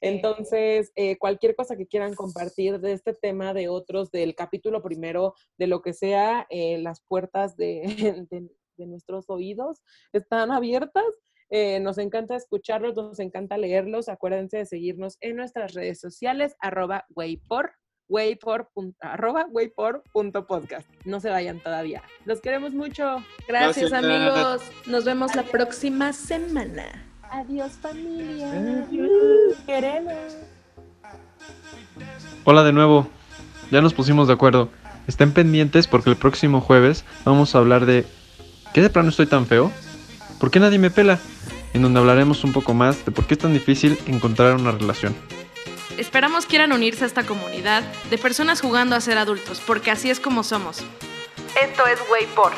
Entonces, eh, cualquier cosa que quieran compartir de este tema, de otros, del capítulo primero, de lo que sea, eh, las puertas de, de, nuestros oídos están abiertas. Eh, nos encanta escucharlos, nos encanta leerlos. Acuérdense de seguirnos en nuestras redes sociales, arroba waypor, waypor, arroba waypor.podcast. No se vayan todavía. Los queremos mucho. Gracias amigos. Nos vemos la próxima semana. Adiós familia. Queremos. Hola de nuevo. Ya nos pusimos de acuerdo. Estén pendientes porque el próximo jueves vamos a hablar de ¿qué de plano estoy tan feo? ¿Por qué nadie me pela? En donde hablaremos un poco más de por qué es tan difícil encontrar una relación. Esperamos quieran unirse a esta comunidad de personas jugando a ser adultos, porque así es como somos. Esto es Way por